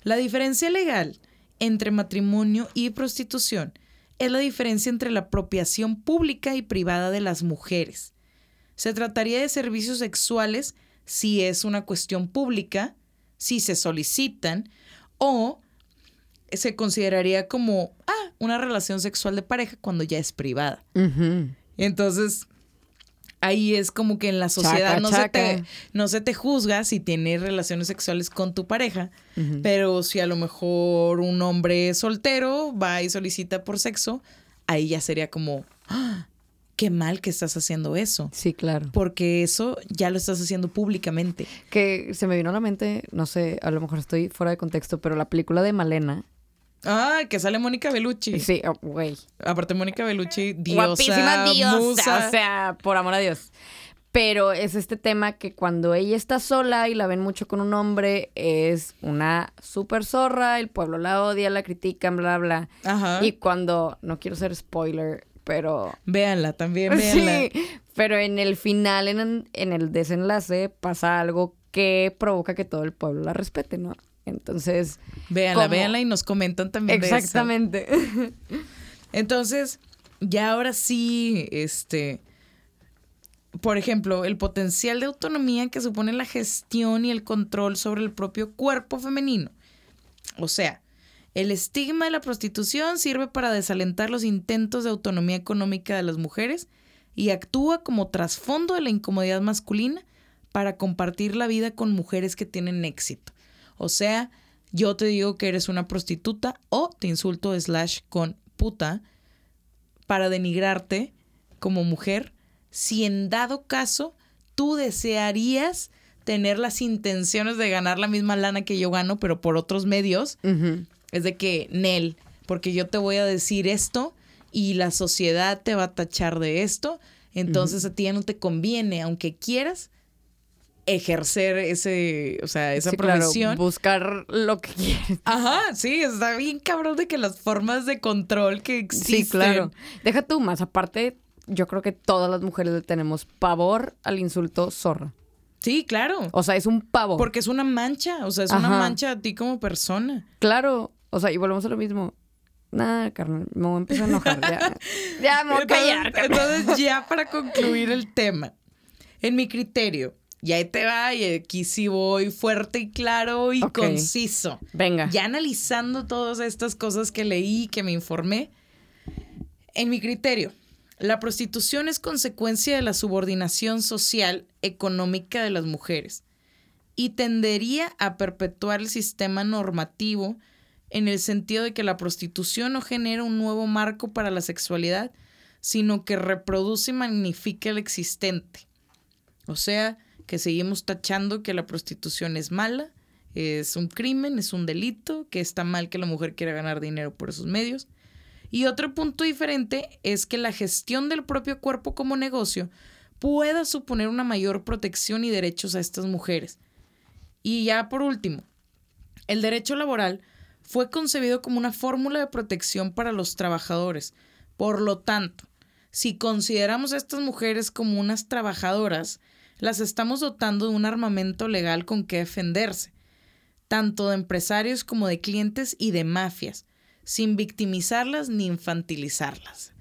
Speaker 2: La diferencia legal entre matrimonio y prostitución es la diferencia entre la apropiación pública y privada de las mujeres. Se trataría de servicios sexuales si es una cuestión pública, si se solicitan o se consideraría como ah, una relación sexual de pareja cuando ya es privada. Entonces, ahí es como que en la sociedad no, Se te, no se te juzga si tienes relaciones sexuales con tu pareja, pero si a lo mejor un hombre soltero va y solicita por sexo, ahí ya sería como, ¡Ah! qué mal que estás haciendo eso.
Speaker 3: Sí, claro.
Speaker 2: Porque eso ya lo estás haciendo públicamente.
Speaker 3: Que se me vino a la mente, no sé, a lo mejor estoy fuera de contexto, pero la película de Malena,
Speaker 2: Ah, que sale Mónica Bellucci.
Speaker 3: Sí, oh, güey.
Speaker 2: Aparte, Mónica Bellucci, diosa,
Speaker 3: Guapísima diosa. O sea, por amor a Dios. Pero es este tema que cuando ella está sola y la ven mucho con un hombre, es una súper zorra, el pueblo la odia, la critican, bla, bla. Ajá. Y cuando, no quiero ser spoiler, pero...
Speaker 2: Véanla también, véanla.
Speaker 3: Sí, pero en el final, en, en el desenlace, pasa algo que provoca que todo el pueblo la respete, ¿no? Entonces.
Speaker 2: Véanla, véanla y nos comentan también.
Speaker 3: Exactamente.
Speaker 2: Entonces, ya ahora sí, este. Por ejemplo, el potencial de autonomía que supone la gestión y el control sobre el propio cuerpo femenino. O sea, El estigma de la prostitución sirve para desalentar los intentos de autonomía económica de las mujeres y actúa como trasfondo de la incomodidad masculina para compartir la vida con mujeres que tienen éxito. O sea, yo te digo que eres una prostituta o te insulto slash con puta para denigrarte como mujer si en dado caso tú desearías tener las intenciones de ganar la misma lana que yo gano, pero por otros medios. Es de que, Nel, porque yo te voy a decir esto y la sociedad te va a tachar de esto, entonces a ti ya no te conviene, aunque quieras ejercer ese, o sea, esa
Speaker 3: Sí, claro,
Speaker 2: profesión.
Speaker 3: buscar lo que quieres.
Speaker 2: Ajá, sí, está bien cabrón de que las formas de control que existen.
Speaker 3: Sí, claro. Deja tú más. Aparte, yo creo que todas las mujeres le tenemos pavor al insulto zorra.
Speaker 2: Sí, claro.
Speaker 3: O sea, es un pavor.
Speaker 2: Porque es una mancha, o sea, es una mancha a ti como persona.
Speaker 3: Claro. O sea, y volvemos a lo mismo. Nah, carnal, me voy a empezar a enojar. Ya, ya me voy a callar,
Speaker 2: entonces, ya para concluir el tema, en mi criterio, y ahí te va, y aquí sí voy fuerte y claro y conciso.
Speaker 3: Venga.
Speaker 2: Ya analizando todas estas cosas que leí, que me informé, en mi criterio, la prostitución es consecuencia de la subordinación social económica de las mujeres y tendería a perpetuar el sistema normativo en el sentido de que la prostitución no genera un nuevo marco para la sexualidad, sino que reproduce y magnifica el existente. O sea, que seguimos tachando que la prostitución es mala, es un crimen, es un delito, que está mal que la mujer quiera ganar dinero por esos medios. Y otro punto diferente es que la gestión del propio cuerpo como negocio pueda suponer una mayor protección y derechos a estas mujeres. Y ya por último, el derecho laboral fue concebido como una fórmula de protección para los trabajadores. Por lo tanto, si consideramos a estas mujeres como unas trabajadoras, las estamos dotando de un armamento legal con que defenderse, tanto de empresarios como de clientes y de mafias, sin victimizarlas ni infantilizarlas.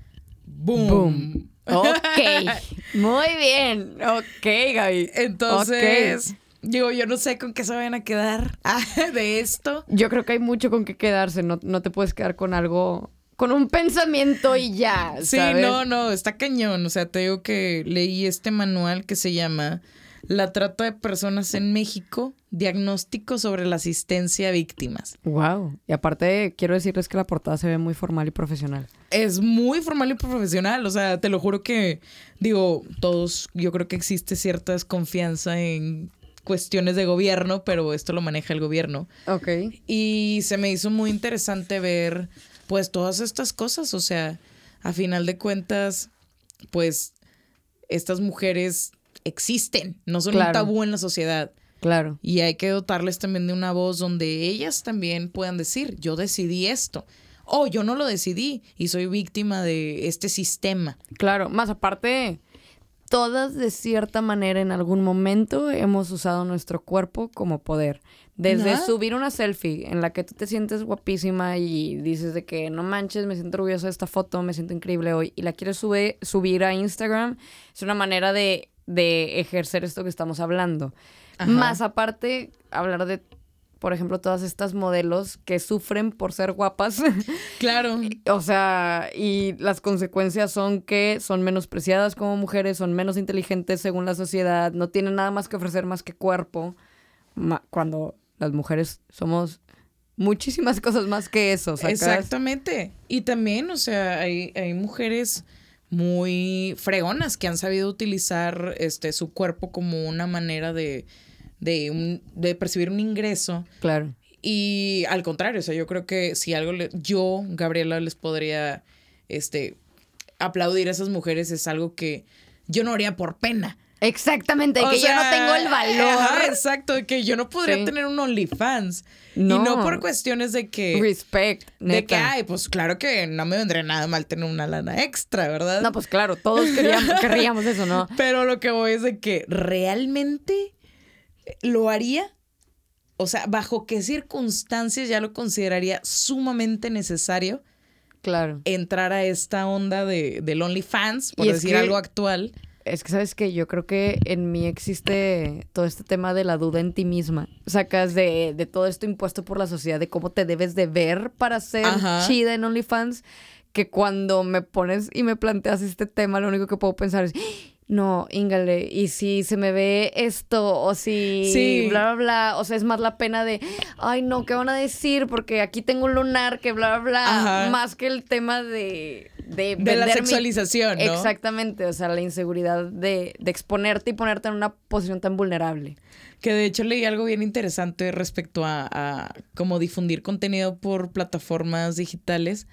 Speaker 2: ¡Boom!
Speaker 3: Boom. Ok. Muy bien. Ok, Gaby.
Speaker 2: Entonces,
Speaker 3: Ok.
Speaker 2: digo, yo no sé con qué se vayan a quedar de esto.
Speaker 3: Yo creo que hay mucho con qué quedarse. No, no te puedes quedar con algo, con un pensamiento y ya.
Speaker 2: Sí,
Speaker 3: ¿sabes?
Speaker 2: no, no, está cañón. O sea, te digo que leí este manual que se llama La trata de personas en México, diagnóstico sobre la asistencia a víctimas.
Speaker 3: Wow. Y aparte, quiero decirles que la portada se ve muy formal y profesional.
Speaker 2: Es muy formal y profesional, o sea, te lo juro que, digo, todos, yo creo que existe cierta desconfianza en cuestiones de gobierno, pero esto lo maneja el gobierno.
Speaker 3: Ok.
Speaker 2: Y se me hizo muy interesante ver, pues, todas estas cosas. O sea, a final de cuentas, pues, estas mujeres existen, no son un tabú en la sociedad.
Speaker 3: Claro.
Speaker 2: Y hay que dotarles también de una voz donde ellas también puedan decir, yo decidí esto. O yo no lo decidí y soy víctima de este sistema.
Speaker 3: Claro. Más aparte, todas de cierta manera en algún momento hemos usado nuestro cuerpo como poder. Desde subir una selfie en la que tú te sientes guapísima y dices de que no manches, me siento orgullosa de esta foto, me siento increíble hoy y la quieres sube- subir a Instagram, es una manera de, de ejercer esto que estamos hablando.
Speaker 2: Ajá.
Speaker 3: Más aparte, hablar de, por ejemplo, todas estas modelos que sufren por ser guapas.
Speaker 2: Claro.
Speaker 3: O sea, y las consecuencias son que son menospreciadas como mujeres, son menos inteligentes según la sociedad, no tienen nada más que ofrecer más que cuerpo, cuando las mujeres somos muchísimas cosas más que eso, ¿sacas?
Speaker 2: Exactamente. Y también, o sea, hay, hay mujeres muy fregonas que han sabido utilizar este su cuerpo como una manera de, de, un- de percibir un ingreso.
Speaker 3: Claro.
Speaker 2: Y al contrario, o sea, yo creo que si algo le- yo, Gabriela, les podría este aplaudir a esas mujeres es algo que yo no haría por pena.
Speaker 3: Exactamente,
Speaker 2: O
Speaker 3: que yo no tengo el valor.
Speaker 2: ajá, exacto, de que yo no podría
Speaker 3: Sí.
Speaker 2: tener un OnlyFans.
Speaker 3: No.
Speaker 2: Y no por cuestiones de que.
Speaker 3: Respect,
Speaker 2: de
Speaker 3: neta.
Speaker 2: que, ay, pues claro que no me vendría nada mal tener una lana extra, ¿verdad?
Speaker 3: No, pues claro, todos queríamos, querríamos eso, ¿no?
Speaker 2: Pero lo que voy es de que realmente lo haría. O sea, ¿bajo qué circunstancias ya lo consideraría sumamente necesario
Speaker 3: Claro.
Speaker 2: entrar a esta onda de, del OnlyFans, por
Speaker 3: Y es
Speaker 2: decir
Speaker 3: que-
Speaker 2: algo actual?
Speaker 3: Es que, ¿sabes que Yo creo que en mí existe todo este tema de la duda en ti misma. Sacas de, de todo esto impuesto por la sociedad, de cómo te debes de ver para ser
Speaker 2: Ajá.
Speaker 3: chida en OnlyFans, que cuando me pones y me planteas este tema, lo único que puedo pensar es, no, íngale, y si se me ve esto, o si
Speaker 2: Sí.
Speaker 3: bla, bla, bla, o sea, es más la pena de, ay, no, ¿qué van a decir? Porque aquí tengo un lunar, que bla, bla, bla,
Speaker 2: Ajá.
Speaker 3: más que el tema de... De,
Speaker 2: De la
Speaker 3: mi-
Speaker 2: sexualización, ¿no?
Speaker 3: Exactamente, o sea, la inseguridad de, de exponerte y ponerte en una posición tan vulnerable.
Speaker 2: Que de hecho leí algo bien interesante respecto a, a cómo difundir contenido por plataformas digitales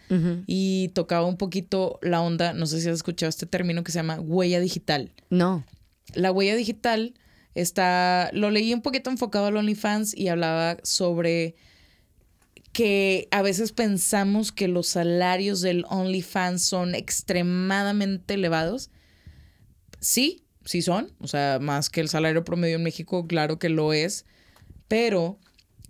Speaker 2: y tocaba un poquito la onda, no sé si has escuchado este término que se llama huella digital.
Speaker 3: No.
Speaker 2: La huella digital está, lo leí un poquito enfocado al OnlyFans y hablaba sobre que a veces pensamos que los salarios del OnlyFans son extremadamente elevados. Sí, sí son, o sea, más que el salario promedio en México, claro que lo es, pero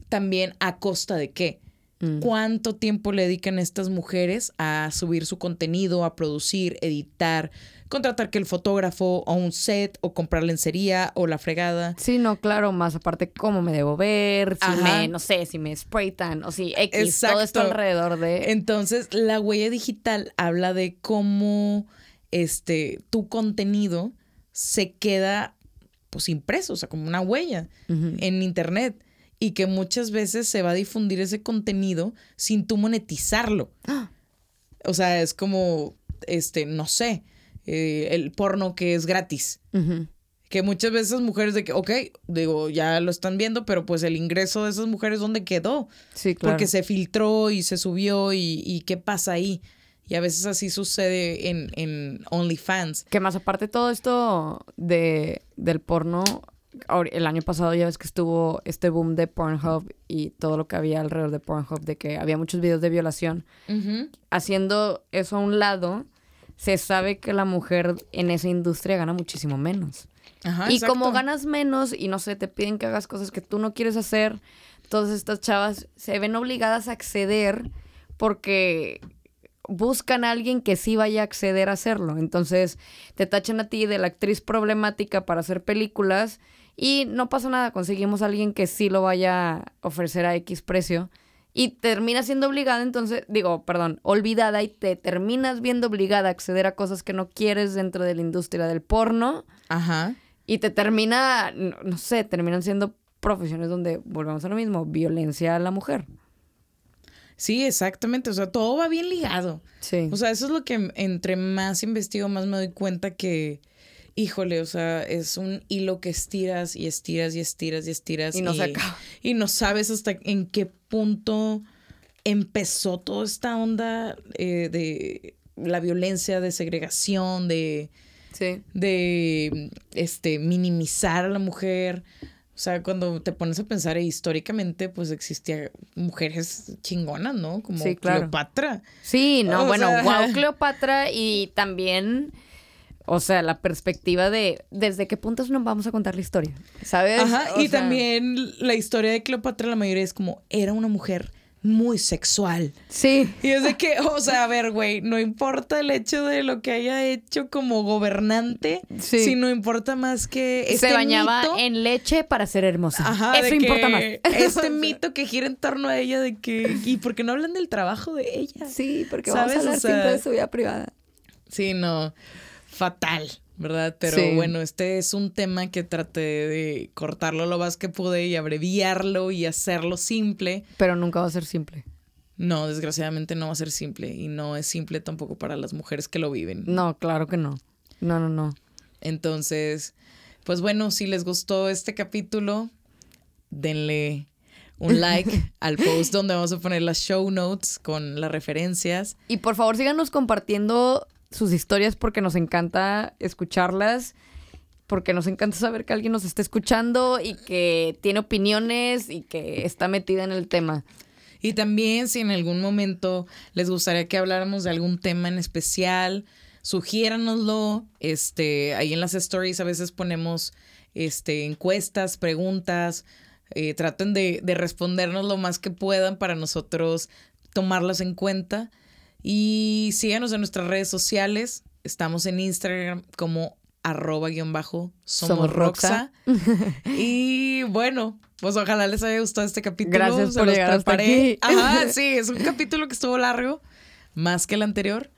Speaker 2: también a costa de qué.
Speaker 3: Mm.
Speaker 2: ¿Cuánto tiempo le dedican estas mujeres a subir su contenido, a producir, editar, contratar que el fotógrafo o un set o comprar lencería o la fregada?
Speaker 3: Sí, no, claro, más aparte cómo me debo ver, si
Speaker 2: Ajá.
Speaker 3: me, no sé, si me spray tan, o si X, todo esto
Speaker 2: Exacto.
Speaker 3: alrededor de...
Speaker 2: Entonces, la huella digital habla de cómo este tu contenido se queda pues impreso, o sea, como una huella en internet y que muchas veces se va a difundir ese contenido sin tú monetizarlo. O sea, es como este, no sé, eh, el porno que es gratis. Que muchas veces mujeres de que, ok, digo, ya lo están viendo, pero pues el ingreso de esas mujeres, ¿dónde quedó?
Speaker 3: Sí, claro.
Speaker 2: Porque se filtró y se subió y, y qué pasa ahí. Y a veces así sucede en, en OnlyFans.
Speaker 3: Que más aparte todo esto de, del porno, el año pasado ya ves que estuvo este boom de Pornhub y todo lo que había alrededor de Pornhub, de que había muchos videos de violación. Haciendo eso a un lado, se sabe que la mujer en esa industria gana muchísimo menos.
Speaker 2: Ajá,
Speaker 3: y
Speaker 2: exacto.
Speaker 3: como ganas menos y no sé, te piden que hagas cosas que tú no quieres hacer, todas estas chavas se ven obligadas a acceder porque buscan a alguien que sí vaya a acceder a hacerlo. Entonces te tachan a ti de la actriz problemática para hacer películas y no pasa nada, conseguimos a alguien que sí lo vaya a ofrecer a X precio. Y terminas siendo obligada, entonces, digo, perdón, olvidada y te terminas viendo obligada a acceder a cosas que no quieres dentro de la industria del porno.
Speaker 2: Ajá.
Speaker 3: Y te termina, no, no sé, terminan siendo profesiones donde volvemos a lo mismo, violencia a la mujer.
Speaker 2: Sí, exactamente. O sea, todo va bien ligado.
Speaker 3: Sí.
Speaker 2: O sea, eso es lo que entre más investigo, más me doy cuenta que, híjole, o sea, es un hilo que estiras y estiras y estiras y estiras.
Speaker 3: Y no se acaba.
Speaker 2: Y no sabes hasta en qué punto empezó toda esta onda eh, de la violencia, de segregación, de,
Speaker 3: sí.
Speaker 2: de este, minimizar a la mujer. O sea, cuando te pones a pensar eh, históricamente, pues existían mujeres chingonas, ¿no? Como
Speaker 3: Sí, claro.
Speaker 2: Cleopatra.
Speaker 3: Sí, no,
Speaker 2: O
Speaker 3: bueno,
Speaker 2: sea-
Speaker 3: wow, Cleopatra y también, o sea, la perspectiva de desde qué puntos nos vamos a contar la historia, ¿sabes?
Speaker 2: Ajá,
Speaker 3: O
Speaker 2: y
Speaker 3: sea,
Speaker 2: también la historia de Cleopatra, la mayoría es como, era una mujer muy sexual.
Speaker 3: Sí,
Speaker 2: Y es de que, o sea, a ver, güey, no importa el hecho de lo que haya hecho como gobernante,
Speaker 3: Sí.
Speaker 2: sino importa más que este
Speaker 3: se bañaba
Speaker 2: mito-
Speaker 3: en leche para ser hermosa.
Speaker 2: Ajá,
Speaker 3: Eso importa más.
Speaker 2: Este mito que gira en torno a ella de que, ¿y por qué no hablan del trabajo de ella?
Speaker 3: Sí, porque
Speaker 2: ¿Sabes?
Speaker 3: vamos a hablar
Speaker 2: O sea-
Speaker 3: siempre de su vida privada.
Speaker 2: Sí, no, fatal, ¿verdad? Pero
Speaker 3: Sí.
Speaker 2: bueno, este es un tema que traté de cortarlo lo más que pude y abreviarlo y hacerlo simple.
Speaker 3: Pero nunca va a ser simple.
Speaker 2: No, desgraciadamente no va a ser simple y no es simple tampoco para las mujeres que lo viven.
Speaker 3: No, claro que no. No, no, no.
Speaker 2: Entonces, pues bueno, si les gustó este capítulo, denle un like al post donde vamos a poner las show notes con las referencias.
Speaker 3: Y por favor síganos compartiendo sus historias porque nos encanta escucharlas, porque nos encanta saber que alguien nos está escuchando y que tiene opiniones y que está metida en el tema.
Speaker 2: Y también si en algún momento les gustaría que habláramos de algún tema en especial, sugiéranoslo. Este, ahí en las stories a veces ponemos este, encuestas, preguntas. eh, traten de, de respondernos lo más que puedan para nosotros tomarlas en cuenta. Y síganos en nuestras redes sociales. Estamos en Instagram como arroba guion bajo
Speaker 3: Somos
Speaker 2: somos Roxa. y bueno, pues ojalá les haya gustado este capítulo.
Speaker 3: Gracias
Speaker 2: Se
Speaker 3: por
Speaker 2: los
Speaker 3: llegar hasta aquí.
Speaker 2: Ajá, sí, es un capítulo que estuvo largo, más que el anterior,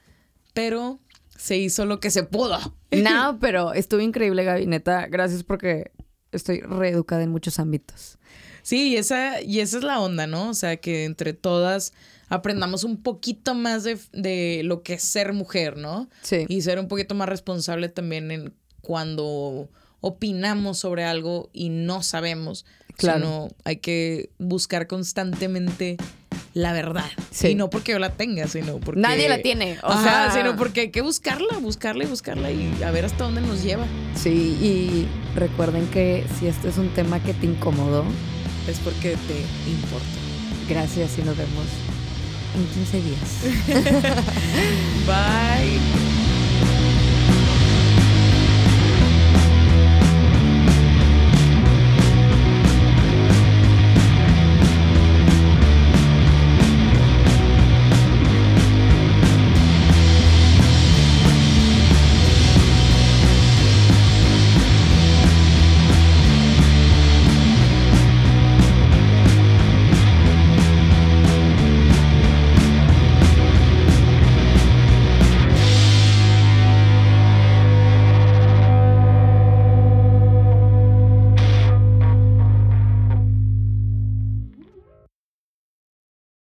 Speaker 2: pero se hizo lo que se pudo.
Speaker 3: No, pero estuvo increíble, Gaby. Neta, gracias porque estoy reeducada en muchos ámbitos.
Speaker 2: Sí, y esa, y esa es la onda, ¿no? O sea, que entre todas aprendamos un poquito más de, de lo que es ser mujer, ¿no?
Speaker 3: Sí.
Speaker 2: Y ser un poquito más responsable también en cuando opinamos sobre algo y no sabemos.
Speaker 3: Claro.
Speaker 2: Sino hay que buscar constantemente la verdad.
Speaker 3: Sí.
Speaker 2: Y no porque yo la tenga, sino porque...
Speaker 3: Nadie la tiene. O
Speaker 2: Ajá,
Speaker 3: sea,
Speaker 2: sino porque hay que buscarla, buscarla y buscarla y a ver hasta dónde nos lleva.
Speaker 3: Sí, y recuerden que si este es un tema que te incomodó,
Speaker 2: Es porque te importa.
Speaker 3: gracias y nos vemos en 15 días.
Speaker 2: Bye.